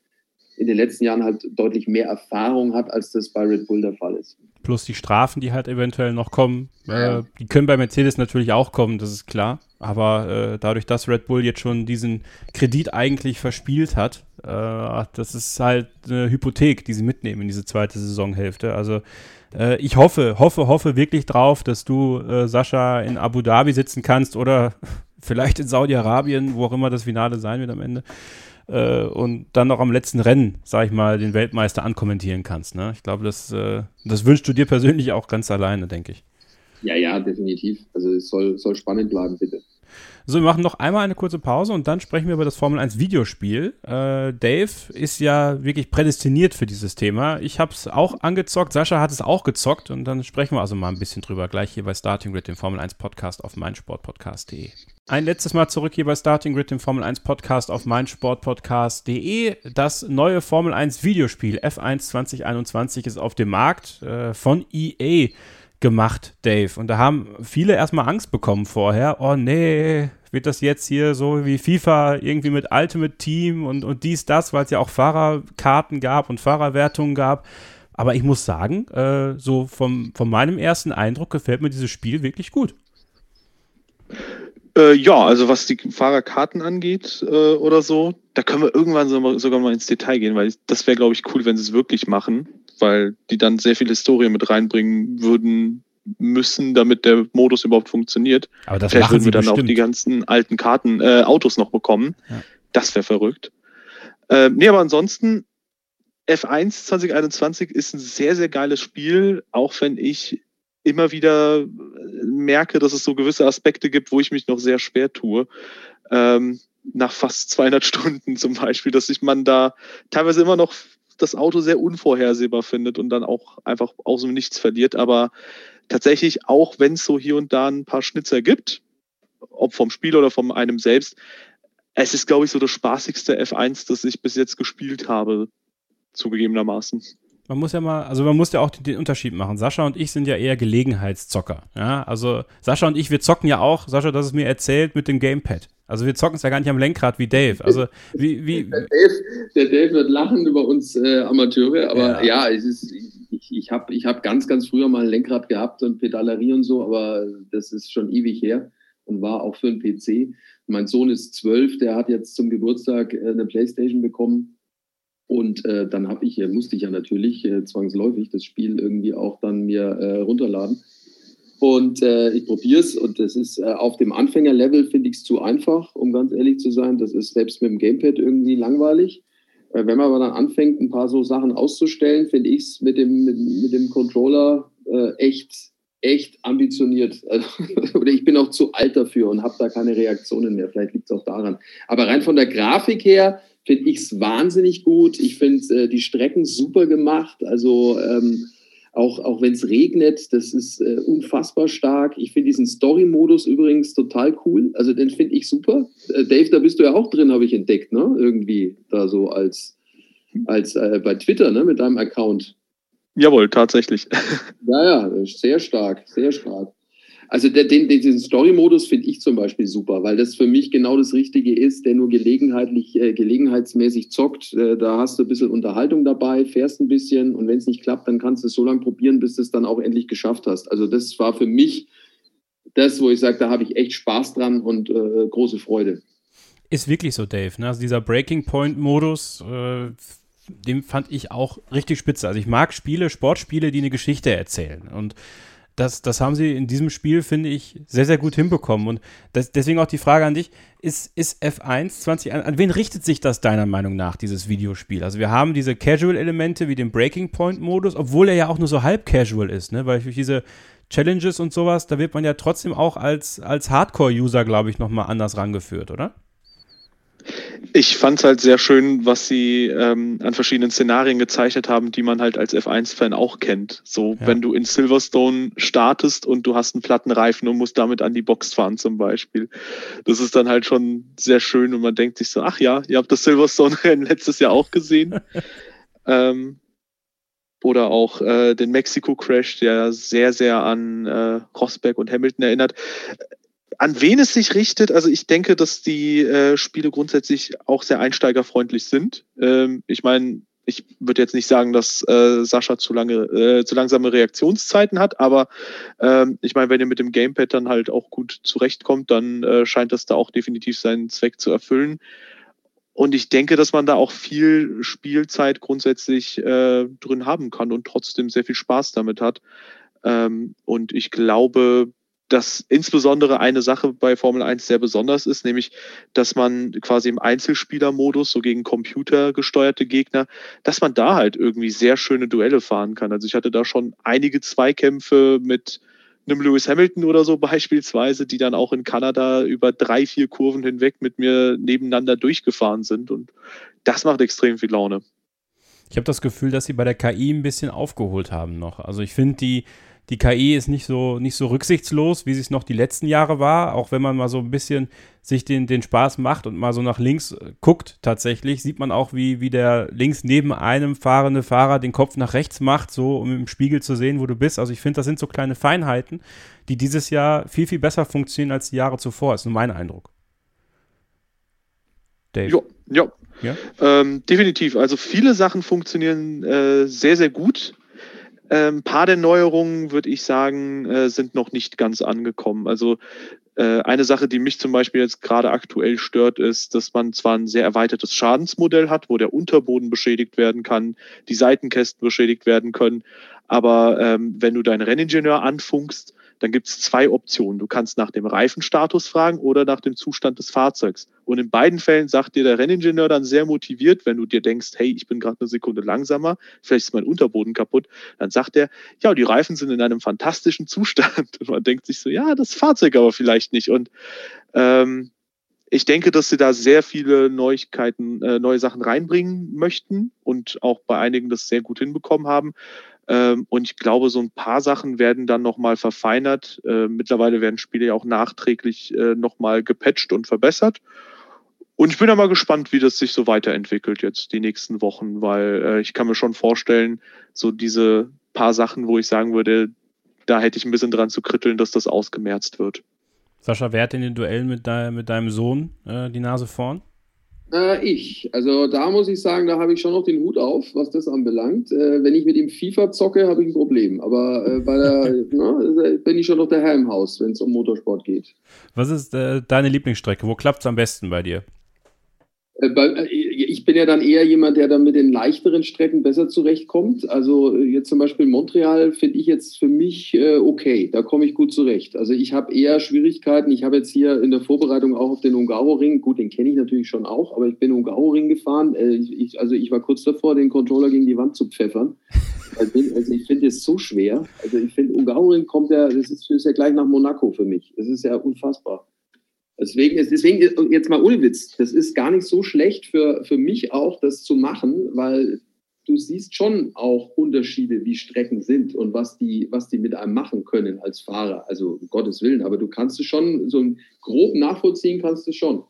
in den letzten Jahren halt deutlich mehr Erfahrung hat, als das bei Red Bull der Fall ist. Plus die Strafen, die halt eventuell noch kommen. Ja. Äh, die können bei Mercedes natürlich auch kommen, das ist klar. Aber äh, dadurch, dass Red Bull jetzt schon diesen Kredit eigentlich verspielt hat, äh, das ist halt eine Hypothek, die sie mitnehmen in diese zweite Saisonhälfte. Also äh, ich hoffe, hoffe, hoffe wirklich drauf, dass du, äh, Sascha, in Abu Dhabi sitzen kannst oder vielleicht in Saudi-Arabien, wo auch immer das Finale sein wird am Ende äh, und dann noch am letzten Rennen, sag ich mal, den Weltmeister ankommentieren kannst. Ne? Ich glaube, das, äh, das wünschst du dir persönlich auch ganz alleine, denke ich. Ja, ja, definitiv. Also es soll, soll spannend bleiben, bitte. So, wir machen noch einmal eine kurze Pause und dann sprechen wir über das Formel 1 Videospiel. Äh, Dave ist ja wirklich prädestiniert für dieses Thema. Ich habe es auch angezockt, Sascha hat es auch gezockt und dann sprechen wir also mal ein bisschen drüber, gleich hier bei Starting Grid, dem Formel 1 Podcast auf meinsportpodcast.de. Ein letztes Mal zurück hier bei Starting Grid, dem Formel 1 Podcast auf meinsportpodcast.de. Das neue Formel 1 Videospiel F1 2021 ist auf dem Markt äh, von EA gemacht, Dave. Und da haben viele erstmal Angst bekommen vorher. Oh nee, wird das jetzt hier so wie FIFA irgendwie mit Ultimate Team und, und dies, das, weil es ja auch Fahrerkarten gab und Fahrerwertungen gab. Aber ich muss sagen, äh, so vom, von meinem ersten Eindruck gefällt mir dieses Spiel wirklich gut. Äh, ja, also was die Fahrerkarten angeht äh, oder so, da können wir irgendwann so, sogar mal ins Detail gehen, weil das wäre, glaube ich, cool, wenn sie es wirklich machen, weil die dann sehr viel Historie mit reinbringen würden müssen, damit der Modus überhaupt funktioniert. Aber das Vielleicht würden wir dann bestimmt. auch die ganzen alten Karten, äh, Autos noch bekommen. Ja. Das wäre verrückt. Ähm, nee, aber ansonsten, F1 2021 ist ein sehr, sehr geiles Spiel, auch wenn ich immer wieder merke, dass es so gewisse Aspekte gibt, wo ich mich noch sehr schwer tue. Ähm, nach fast 200 Stunden zum Beispiel, dass sich man da teilweise immer noch das Auto sehr unvorhersehbar findet und dann auch einfach aus dem Nichts verliert. Aber tatsächlich, auch wenn es so hier und da ein paar Schnitzer gibt, ob vom Spiel oder von einem selbst, es ist, glaube ich, so das spaßigste F1, das ich bis jetzt gespielt habe, zugegebenermaßen. Man muss ja mal, also man muss ja auch den, Unterschied machen. Sascha und ich sind ja eher Gelegenheitszocker. Ja, also Sascha und ich, wir zocken ja auch, Sascha, das ist mir erzählt, mit dem Gamepad. Also wir zocken es ja gar nicht am Lenkrad wie Dave. Also wie, wie der, Dave, der Dave wird lachen über uns äh, Amateure, aber ja, ja es ist, ich, ich habe ich hab ganz, ganz früher mal ein Lenkrad gehabt und Pedalerie und so, aber das ist schon ewig her und war auch für einen PC. Mein Sohn ist zwölf, der hat jetzt zum Geburtstag äh, eine Playstation bekommen. Und äh, dann habe ich, musste ich ja natürlich äh, zwangsläufig das Spiel irgendwie auch dann mir äh, runterladen. Und äh, ich probiere es und das ist äh, auf dem Anfängerlevel finde ich es zu einfach, um ganz ehrlich zu sein. Das ist selbst mit dem Gamepad irgendwie langweilig. Äh, wenn man aber dann anfängt, ein paar so Sachen auszustellen, finde ich es mit dem, mit, mit, dem Controller äh, echt, echt ambitioniert. Also, oder ich bin auch zu alt dafür und habe da keine Reaktionen mehr. Vielleicht liegt es auch daran. Aber rein von der Grafik her finde ich es wahnsinnig gut. Ich finde äh, die Strecken super gemacht. Also ähm, auch, auch wenn es regnet, das ist äh, unfassbar stark. Ich finde diesen Story-Modus übrigens total cool. Also den finde ich super. Äh, Dave, da bist du ja auch drin, habe ich entdeckt, ne? Irgendwie da so als, als äh, bei Twitter, ne? Mit deinem Account. Jawohl, tatsächlich. Ja, ja, sehr stark, sehr stark. Also der, den, den Story-Modus finde ich zum Beispiel super, weil das für mich genau das Richtige ist, der nur gelegenheitlich, äh, gelegenheitsmäßig zockt. Äh, da hast du ein bisschen Unterhaltung dabei, fährst ein bisschen und wenn es nicht klappt, dann kannst du es so lange probieren, bis du es dann auch endlich geschafft hast. Also das war für mich das, wo ich sage, da habe ich echt Spaß dran und äh, große Freude. Ist wirklich so, Dave. Ne? Also dieser Breaking Point-Modus, äh, den fand ich auch richtig spitze. Also ich mag Spiele, Sportspiele, die eine Geschichte erzählen und das, das haben sie in diesem Spiel, finde ich, sehr, sehr gut hinbekommen. Und das, deswegen auch die Frage an dich: Ist, ist F1 20, an, wen richtet sich das deiner Meinung nach, dieses Videospiel? Also, wir haben diese Casual-Elemente wie den Breaking Point-Modus, obwohl er ja auch nur so halb casual ist, ne? Weil durch diese Challenges und sowas, da wird man ja trotzdem auch als, als Hardcore-User, glaube ich, nochmal anders rangeführt, oder? Ich fand es halt sehr schön, was sie ähm, an verschiedenen Szenarien gezeichnet haben, die man halt als F1-Fan auch kennt. So, ja. wenn du in Silverstone startest und du hast einen platten Reifen und musst damit an die Box fahren zum Beispiel. Das ist dann halt schon sehr schön und man denkt sich so, ach ja, ihr habt das Silverstone-Rennen letztes Jahr auch gesehen. ähm, oder auch äh, den Mexiko-Crash, der sehr, sehr an äh, Rosberg und Hamilton erinnert an wen es sich richtet, also ich denke, dass die äh, Spiele grundsätzlich auch sehr einsteigerfreundlich sind. Ähm, ich meine, ich würde jetzt nicht sagen, dass äh, Sascha zu lange, äh, zu langsame Reaktionszeiten hat, aber ähm, ich meine, wenn ihr mit dem Gamepad dann halt auch gut zurechtkommt, dann äh, scheint das da auch definitiv seinen Zweck zu erfüllen. Und ich denke, dass man da auch viel Spielzeit grundsätzlich äh, drin haben kann und trotzdem sehr viel Spaß damit hat. Ähm, und ich glaube, dass insbesondere eine Sache bei Formel 1 sehr besonders ist, nämlich, dass man quasi im Einzelspielermodus, so gegen computergesteuerte Gegner, dass man da halt irgendwie sehr schöne Duelle fahren kann. Also ich hatte da schon einige Zweikämpfe mit einem Lewis Hamilton oder so beispielsweise, die dann auch in Kanada über drei, vier Kurven hinweg mit mir nebeneinander durchgefahren sind. Und das macht extrem viel Laune. Ich habe das Gefühl, dass sie bei der KI ein bisschen aufgeholt haben noch. Also ich finde die die KI ist nicht so, nicht so rücksichtslos, wie sie es noch die letzten Jahre war. Auch wenn man mal so ein bisschen sich den, den Spaß macht und mal so nach links äh, guckt, tatsächlich, sieht man auch, wie, wie der links neben einem fahrende Fahrer den Kopf nach rechts macht, so um im Spiegel zu sehen, wo du bist. Also ich finde, das sind so kleine Feinheiten, die dieses Jahr viel, viel besser funktionieren als die Jahre zuvor. Das ist nur mein Eindruck. Dave. Jo, jo. Ja, ähm, definitiv. Also viele Sachen funktionieren äh, sehr, sehr gut. Ein ähm, paar der Neuerungen, würde ich sagen, äh, sind noch nicht ganz angekommen. Also äh, eine Sache, die mich zum Beispiel jetzt gerade aktuell stört, ist, dass man zwar ein sehr erweitertes Schadensmodell hat, wo der Unterboden beschädigt werden kann, die Seitenkästen beschädigt werden können, aber ähm, wenn du deinen Renningenieur anfunkst, dann gibt es zwei Optionen. Du kannst nach dem Reifenstatus fragen oder nach dem Zustand des Fahrzeugs. Und in beiden Fällen sagt dir der Renningenieur dann sehr motiviert, wenn du dir denkst, hey, ich bin gerade eine Sekunde langsamer, vielleicht ist mein Unterboden kaputt, dann sagt er, ja, die Reifen sind in einem fantastischen Zustand. Und man denkt sich so, ja, das Fahrzeug aber vielleicht nicht. Und ähm, ich denke, dass sie da sehr viele Neuigkeiten, äh, neue Sachen reinbringen möchten und auch bei einigen das sehr gut hinbekommen haben. Ähm, und ich glaube, so ein paar Sachen werden dann nochmal verfeinert. Äh, mittlerweile werden Spiele ja auch nachträglich äh, nochmal gepatcht und verbessert. Und ich bin da mal gespannt, wie das sich so weiterentwickelt jetzt die nächsten Wochen, weil äh, ich kann mir schon vorstellen, so diese paar Sachen, wo ich sagen würde, da hätte ich ein bisschen dran zu kritteln, dass das ausgemerzt wird. Sascha, wer hat in den Duellen mit, de mit deinem Sohn äh, die Nase vorn? Äh, ich. Also da muss ich sagen, da habe ich schon noch den Hut auf, was das anbelangt. Äh, wenn ich mit ihm FIFA zocke, habe ich ein Problem. Aber äh, bei der, na, ne, bin ich schon noch der Herr im Haus, wenn es um Motorsport geht. Was ist äh, deine Lieblingsstrecke? Wo klappt es am besten bei dir? Äh, äh, ich bin ja dann eher jemand, der dann mit den leichteren Strecken besser zurechtkommt. Also äh, jetzt zum Beispiel Montreal finde ich jetzt für mich okay. Da komme ich gut zurecht. Also ich habe eher Schwierigkeiten. Ich habe jetzt hier in der Vorbereitung auch auf den Ungaroring, gut, den kenne ich natürlich schon auch, aber ich bin Ungaroring gefahren. Ich, also ich war kurz davor, den Controller gegen die Wand zu pfeffern. Also, also ich finde es so schwer. Also ich finde, Ungaroring kommt ja, das ist, ist ja gleich nach Monaco für mich. Das ist ja unfassbar. Deswegen, ist, deswegen jetzt mal ohne Witz, das ist gar nicht so schlecht für, für mich auch, das zu machen, weil du siehst schon auch Unterschiede, wie Strecken sind und was die, was die mit einem machen können als Fahrer. Also um Gottes Willen, aber du kannst es schon, so grob nachvollziehen kannst du schon.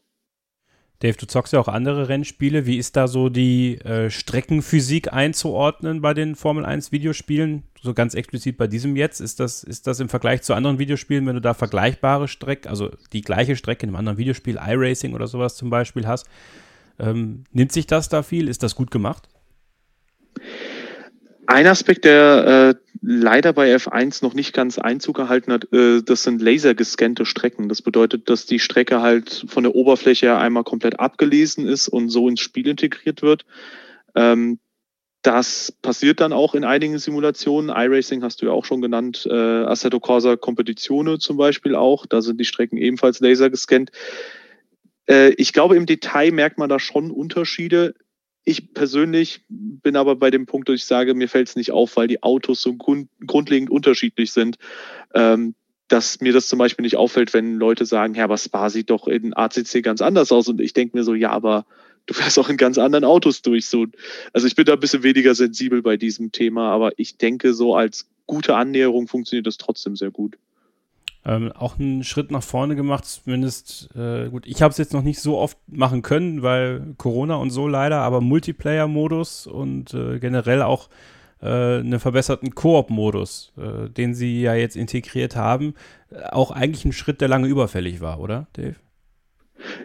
Dave, du zockst ja auch andere Rennspiele. Wie ist da so die äh, Streckenphysik einzuordnen bei den Formel 1 Videospielen? So ganz explizit bei diesem jetzt. Ist das, ist das im Vergleich zu anderen Videospielen, wenn du da vergleichbare Strecken, also die gleiche Strecke in einem anderen Videospiel, iRacing oder sowas zum Beispiel hast, ähm, nimmt sich das da viel? Ist das gut gemacht? Ein Aspekt, der äh, leider bei F1 noch nicht ganz Einzug gehalten hat, äh, das sind lasergescannte Strecken. Das bedeutet, dass die Strecke halt von der Oberfläche einmal komplett abgelesen ist und so ins Spiel integriert wird. Ähm, das passiert dann auch in einigen Simulationen. iRacing hast du ja auch schon genannt, äh, Assetto Corsa Competizione zum Beispiel auch. Da sind die Strecken ebenfalls lasergescannt. Äh, ich glaube, im Detail merkt man da schon Unterschiede. Ich persönlich bin aber bei dem Punkt, dass ich sage, mir fällt es nicht auf, weil die Autos so grund, grundlegend unterschiedlich sind, ähm, dass mir das zum Beispiel nicht auffällt, wenn Leute sagen, ja, aber Spa sieht doch in ACC ganz anders aus. Und ich denke mir so, ja, aber du fährst auch in ganz anderen Autos durch. So. Also ich bin da ein bisschen weniger sensibel bei diesem Thema, aber ich denke, so als gute Annäherung funktioniert das trotzdem sehr gut. Ähm, auch einen Schritt nach vorne gemacht, zumindest, äh, gut, ich habe es jetzt noch nicht so oft machen können, weil Corona und so leider, aber Multiplayer-Modus und äh, generell auch äh, einen verbesserten Koop-Modus, äh, den sie ja jetzt integriert haben, auch eigentlich ein Schritt, der lange überfällig war, oder, Dave?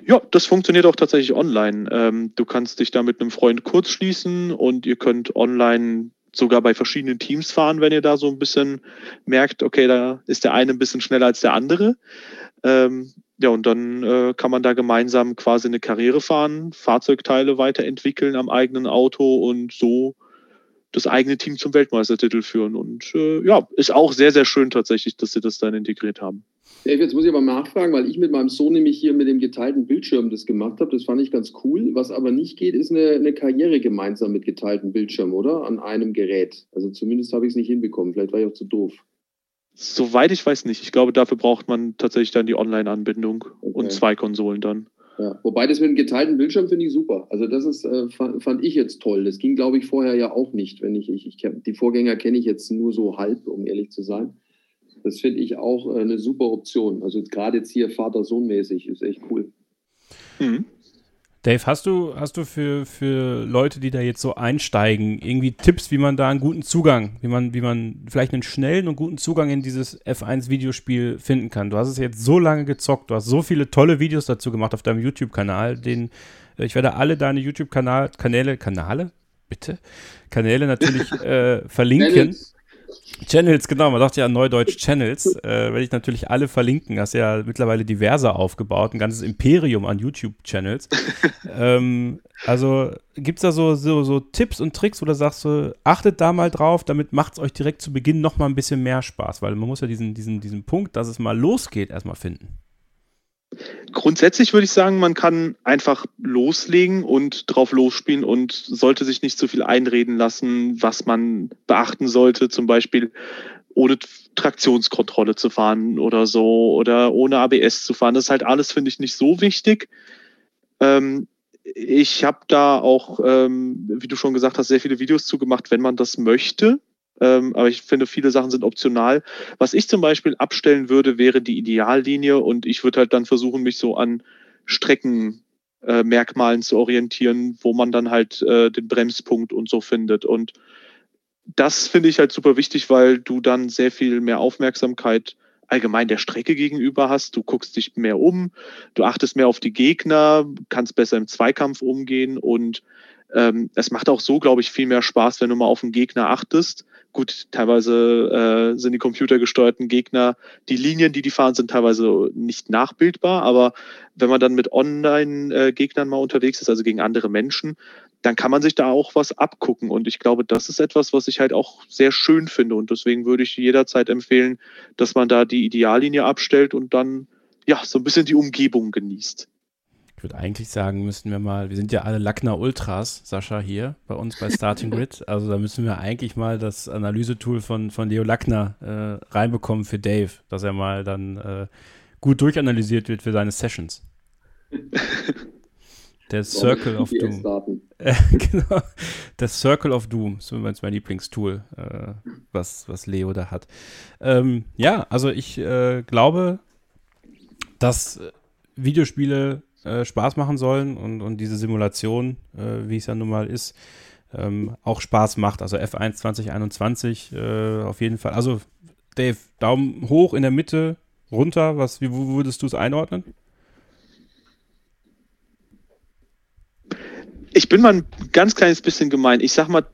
Ja, das funktioniert auch tatsächlich online. Ähm, du kannst dich da mit einem Freund kurz schließen und ihr könnt online sogar bei verschiedenen Teams fahren, wenn ihr da so ein bisschen merkt, okay, da ist der eine ein bisschen schneller als der andere. Ähm, ja, und dann äh, kann man da gemeinsam quasi eine Karriere fahren, Fahrzeugteile weiterentwickeln am eigenen Auto und so das eigene Team zum Weltmeistertitel führen. Und äh, ja, ist auch sehr, sehr schön tatsächlich, dass sie das dann integriert haben. Dave, jetzt muss ich aber nachfragen, weil ich mit meinem Sohn nämlich hier mit dem geteilten Bildschirm das gemacht habe. Das fand ich ganz cool. Was aber nicht geht, ist eine, eine Karriere gemeinsam mit geteiltem Bildschirm, oder? An einem Gerät. Also zumindest habe ich es nicht hinbekommen. Vielleicht war ich auch zu doof. Soweit ich weiß nicht. Ich glaube, dafür braucht man tatsächlich dann die Online-Anbindung okay. und zwei Konsolen dann. Ja, wobei das mit dem geteilten Bildschirm finde ich super. Also das ist, äh, fand, fand, ich jetzt toll. Das ging, glaube ich, vorher ja auch nicht. Wenn ich, ich, ich die Vorgänger kenne ich jetzt nur so halb, um ehrlich zu sein. Das finde ich auch äh, eine super Option. Also gerade jetzt hier Vater-Sohn-mäßig ist echt cool. Mhm. Dave, hast du, hast du für, für Leute, die da jetzt so einsteigen, irgendwie Tipps, wie man da einen guten Zugang, wie man, wie man vielleicht einen schnellen und guten Zugang in dieses F1-Videospiel finden kann? Du hast es jetzt so lange gezockt, du hast so viele tolle Videos dazu gemacht auf deinem YouTube-Kanal, den äh, ich werde alle deine YouTube-Kanäle, Kanale, bitte, Kanäle natürlich äh, verlinken. Channels, genau, man sagt ja Neudeutsch Channels, äh, werde ich natürlich alle verlinken. Hast ja mittlerweile diverse aufgebaut, ein ganzes Imperium an YouTube-Channels. ähm, also gibt es da so, so, so, Tipps und Tricks, wo du sagst, so, achtet da mal drauf, damit macht es euch direkt zu Beginn nochmal ein bisschen mehr Spaß, weil man muss ja diesen, diesen, diesen Punkt, dass es mal losgeht, erstmal finden. Grundsätzlich würde ich sagen, man kann einfach loslegen und drauf losspielen und sollte sich nicht zu viel einreden lassen, was man beachten sollte, zum Beispiel ohne Traktionskontrolle zu fahren oder so oder ohne ABS zu fahren. Das ist halt alles, finde ich, nicht so wichtig. Ähm, ich habe da auch, ähm, wie du schon gesagt hast, sehr viele Videos zugemacht, wenn man das möchte. Ähm, aber ich finde, viele Sachen sind optional. Was ich zum Beispiel abstellen würde, wäre die Ideallinie und ich würde halt dann versuchen, mich so an Streckenmerkmalen äh, zu orientieren, wo man dann halt äh, den Bremspunkt und so findet. Und das finde ich halt super wichtig, weil du dann sehr viel mehr Aufmerksamkeit allgemein der Strecke gegenüber hast. Du guckst dich mehr um, du achtest mehr auf die Gegner, kannst besser im Zweikampf umgehen und ähm, es macht auch so, glaube ich, viel mehr Spaß, wenn du mal auf den Gegner achtest. Gut, teilweise äh, sind die computergesteuerten Gegner, die Linien, die die fahren, sind teilweise nicht nachbildbar, aber wenn man dann mit Online-Gegnern mal unterwegs ist, also gegen andere Menschen, dann kann man sich da auch was abgucken. Und ich glaube, das ist etwas, was ich halt auch sehr schön finde. Und deswegen würde ich jederzeit empfehlen, dass man da die Ideallinie abstellt und dann ja so ein bisschen die Umgebung genießt. Würde eigentlich sagen, müssten wir mal, wir sind ja alle Lackner Ultras, Sascha, hier bei uns bei Starting Grid. Also da müssen wir eigentlich mal das Analysetool von, von Leo Lackner äh, reinbekommen für Dave, dass er mal dann äh, gut durchanalysiert wird für seine Sessions. Der Circle of Doom. Äh, genau. Der Circle of Doom ist übrigens mein Lieblingstool, äh, was, was Leo da hat. Ähm, ja, also ich äh, glaube, dass Videospiele äh, Spaß machen sollen und, und diese Simulation, äh, wie es ja nun mal ist, ähm, auch Spaß macht. Also F1 2021 äh, auf jeden Fall. Also Dave, Daumen hoch in der Mitte, runter. Was, wie wo würdest du es einordnen? Ich bin mal ein ganz kleines bisschen gemein. Ich sag mal,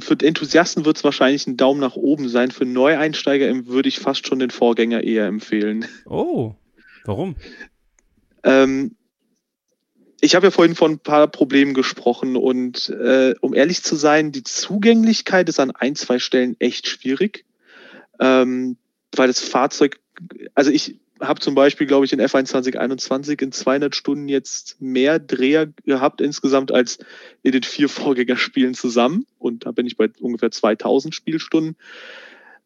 für Enthusiasten wird es wahrscheinlich ein Daumen nach oben sein. Für Neueinsteiger würde ich fast schon den Vorgänger eher empfehlen. Oh, warum? Ähm, ich habe ja vorhin von ein paar Problemen gesprochen und äh, um ehrlich zu sein, die Zugänglichkeit ist an ein, zwei Stellen echt schwierig, ähm, weil das Fahrzeug, also ich habe zum Beispiel, glaube ich, in F1 2021 in 200 Stunden jetzt mehr Dreher gehabt insgesamt als in den vier Vorgängerspielen zusammen und da bin ich bei ungefähr 2000 Spielstunden.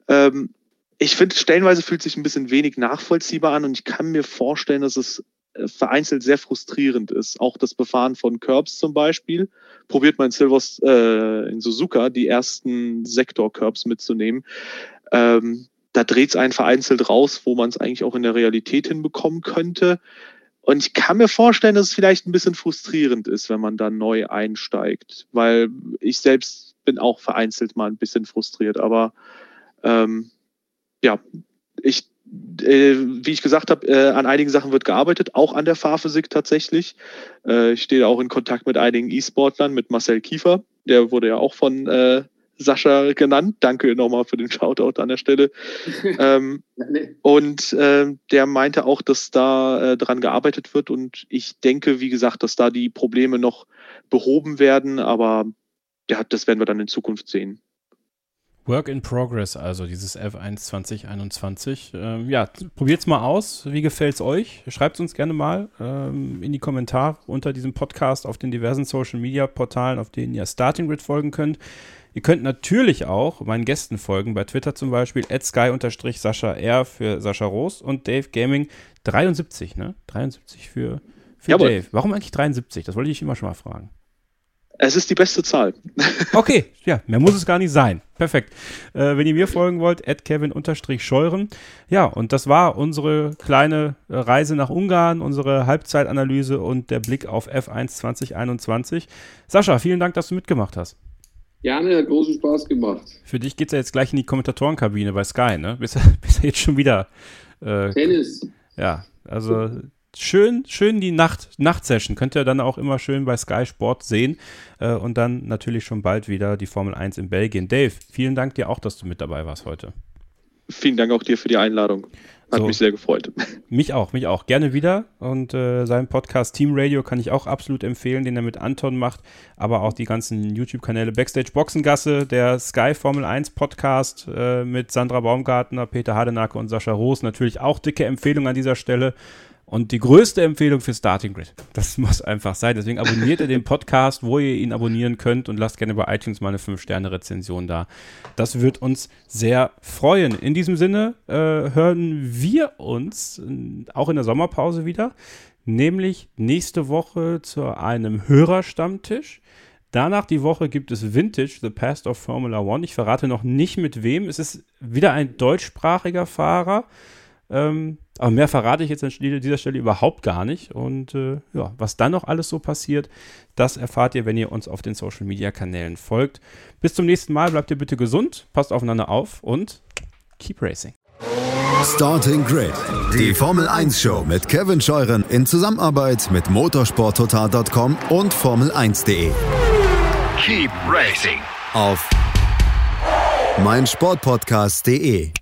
Ähm, ich finde, stellenweise fühlt sich ein bisschen wenig nachvollziehbar an und ich kann mir vorstellen, dass es vereinzelt sehr frustrierend ist. Auch das Befahren von Curbs zum Beispiel. Probiert man in, Silvers, äh, in Suzuka die ersten Sektor-Curbs mitzunehmen. Ähm, da dreht es einen vereinzelt raus, wo man es eigentlich auch in der Realität hinbekommen könnte. Und ich kann mir vorstellen, dass es vielleicht ein bisschen frustrierend ist, wenn man da neu einsteigt, weil ich selbst bin auch vereinzelt mal ein bisschen frustriert. Aber ähm, ja, ich äh, wie ich gesagt habe, äh, an einigen Sachen wird gearbeitet, auch an der Fahrphysik tatsächlich. Äh, ich stehe auch in Kontakt mit einigen E-Sportlern, mit Marcel Kiefer, der wurde ja auch von äh, Sascha genannt. Danke nochmal für den Shoutout an der Stelle. ähm, und äh, der meinte auch, dass da äh, dran gearbeitet wird und ich denke, wie gesagt, dass da die Probleme noch behoben werden, aber ja, das werden wir dann in Zukunft sehen. Work in Progress, also dieses F1 2021. Ähm, ja, probiert's mal aus. Wie gefällt's euch? Schreibt es uns gerne mal ähm, in die Kommentare unter diesem Podcast auf den diversen Social Media Portalen, auf denen ihr Starting Grid folgen könnt. Ihr könnt natürlich auch meinen Gästen folgen, bei Twitter zum Beispiel, sky-sascha R für Sascha Roos und Dave Gaming 73, ne? 73 für, für Dave. Warum eigentlich 73? Das wollte ich immer schon mal fragen. Es ist die beste Zahl. Okay, ja, mehr muss es gar nicht sein. Perfekt. Äh, wenn ihr mir folgen wollt, Kevin-Scheuren. Ja, und das war unsere kleine äh, Reise nach Ungarn, unsere Halbzeitanalyse und der Blick auf F1 2021. Sascha, vielen Dank, dass du mitgemacht hast. Gerne, hat großen Spaß gemacht. Für dich geht es ja jetzt gleich in die Kommentatorenkabine bei Sky, ne? Bist du jetzt schon wieder. Äh, Tennis. Ja, also schön, schön die Nacht, Nachtsession. Könnt ihr dann auch immer schön bei Sky Sport sehen. Äh, und dann natürlich schon bald wieder die Formel 1 in Belgien. Dave, vielen Dank dir auch, dass du mit dabei warst heute. Vielen Dank auch dir für die Einladung. Hat so, mich sehr gefreut. Mich auch, mich auch. Gerne wieder. Und äh, seinen Podcast Team Radio kann ich auch absolut empfehlen, den er mit Anton macht. Aber auch die ganzen YouTube-Kanäle Backstage Boxengasse, der Sky Formel 1 Podcast äh, mit Sandra Baumgartner, Peter Hardenacke und Sascha Roos. Natürlich auch dicke Empfehlung an dieser Stelle. Und die größte Empfehlung für Starting Grid. Das muss einfach sein. Deswegen abonniert ihr den Podcast, wo ihr ihn abonnieren könnt und lasst gerne bei iTunes mal eine 5-Sterne-Rezension da. Das wird uns sehr freuen. In diesem Sinne äh, hören wir uns äh, auch in der Sommerpause wieder, nämlich nächste Woche zu einem Hörerstammtisch. Danach die Woche gibt es Vintage, The Past of Formula One. Ich verrate noch nicht mit wem. Es ist wieder ein deutschsprachiger Fahrer. Ähm, aber mehr verrate ich jetzt an dieser Stelle überhaupt gar nicht. Und äh, ja, was dann noch alles so passiert, das erfahrt ihr, wenn ihr uns auf den Social Media Kanälen folgt. Bis zum nächsten Mal, bleibt ihr bitte gesund, passt aufeinander auf und keep racing. Starting Grid, die Formel 1 Show mit Kevin Scheuren in Zusammenarbeit mit motorsporttotal.com und Formel1.de. Keep racing Auf meinsportpodcast.de.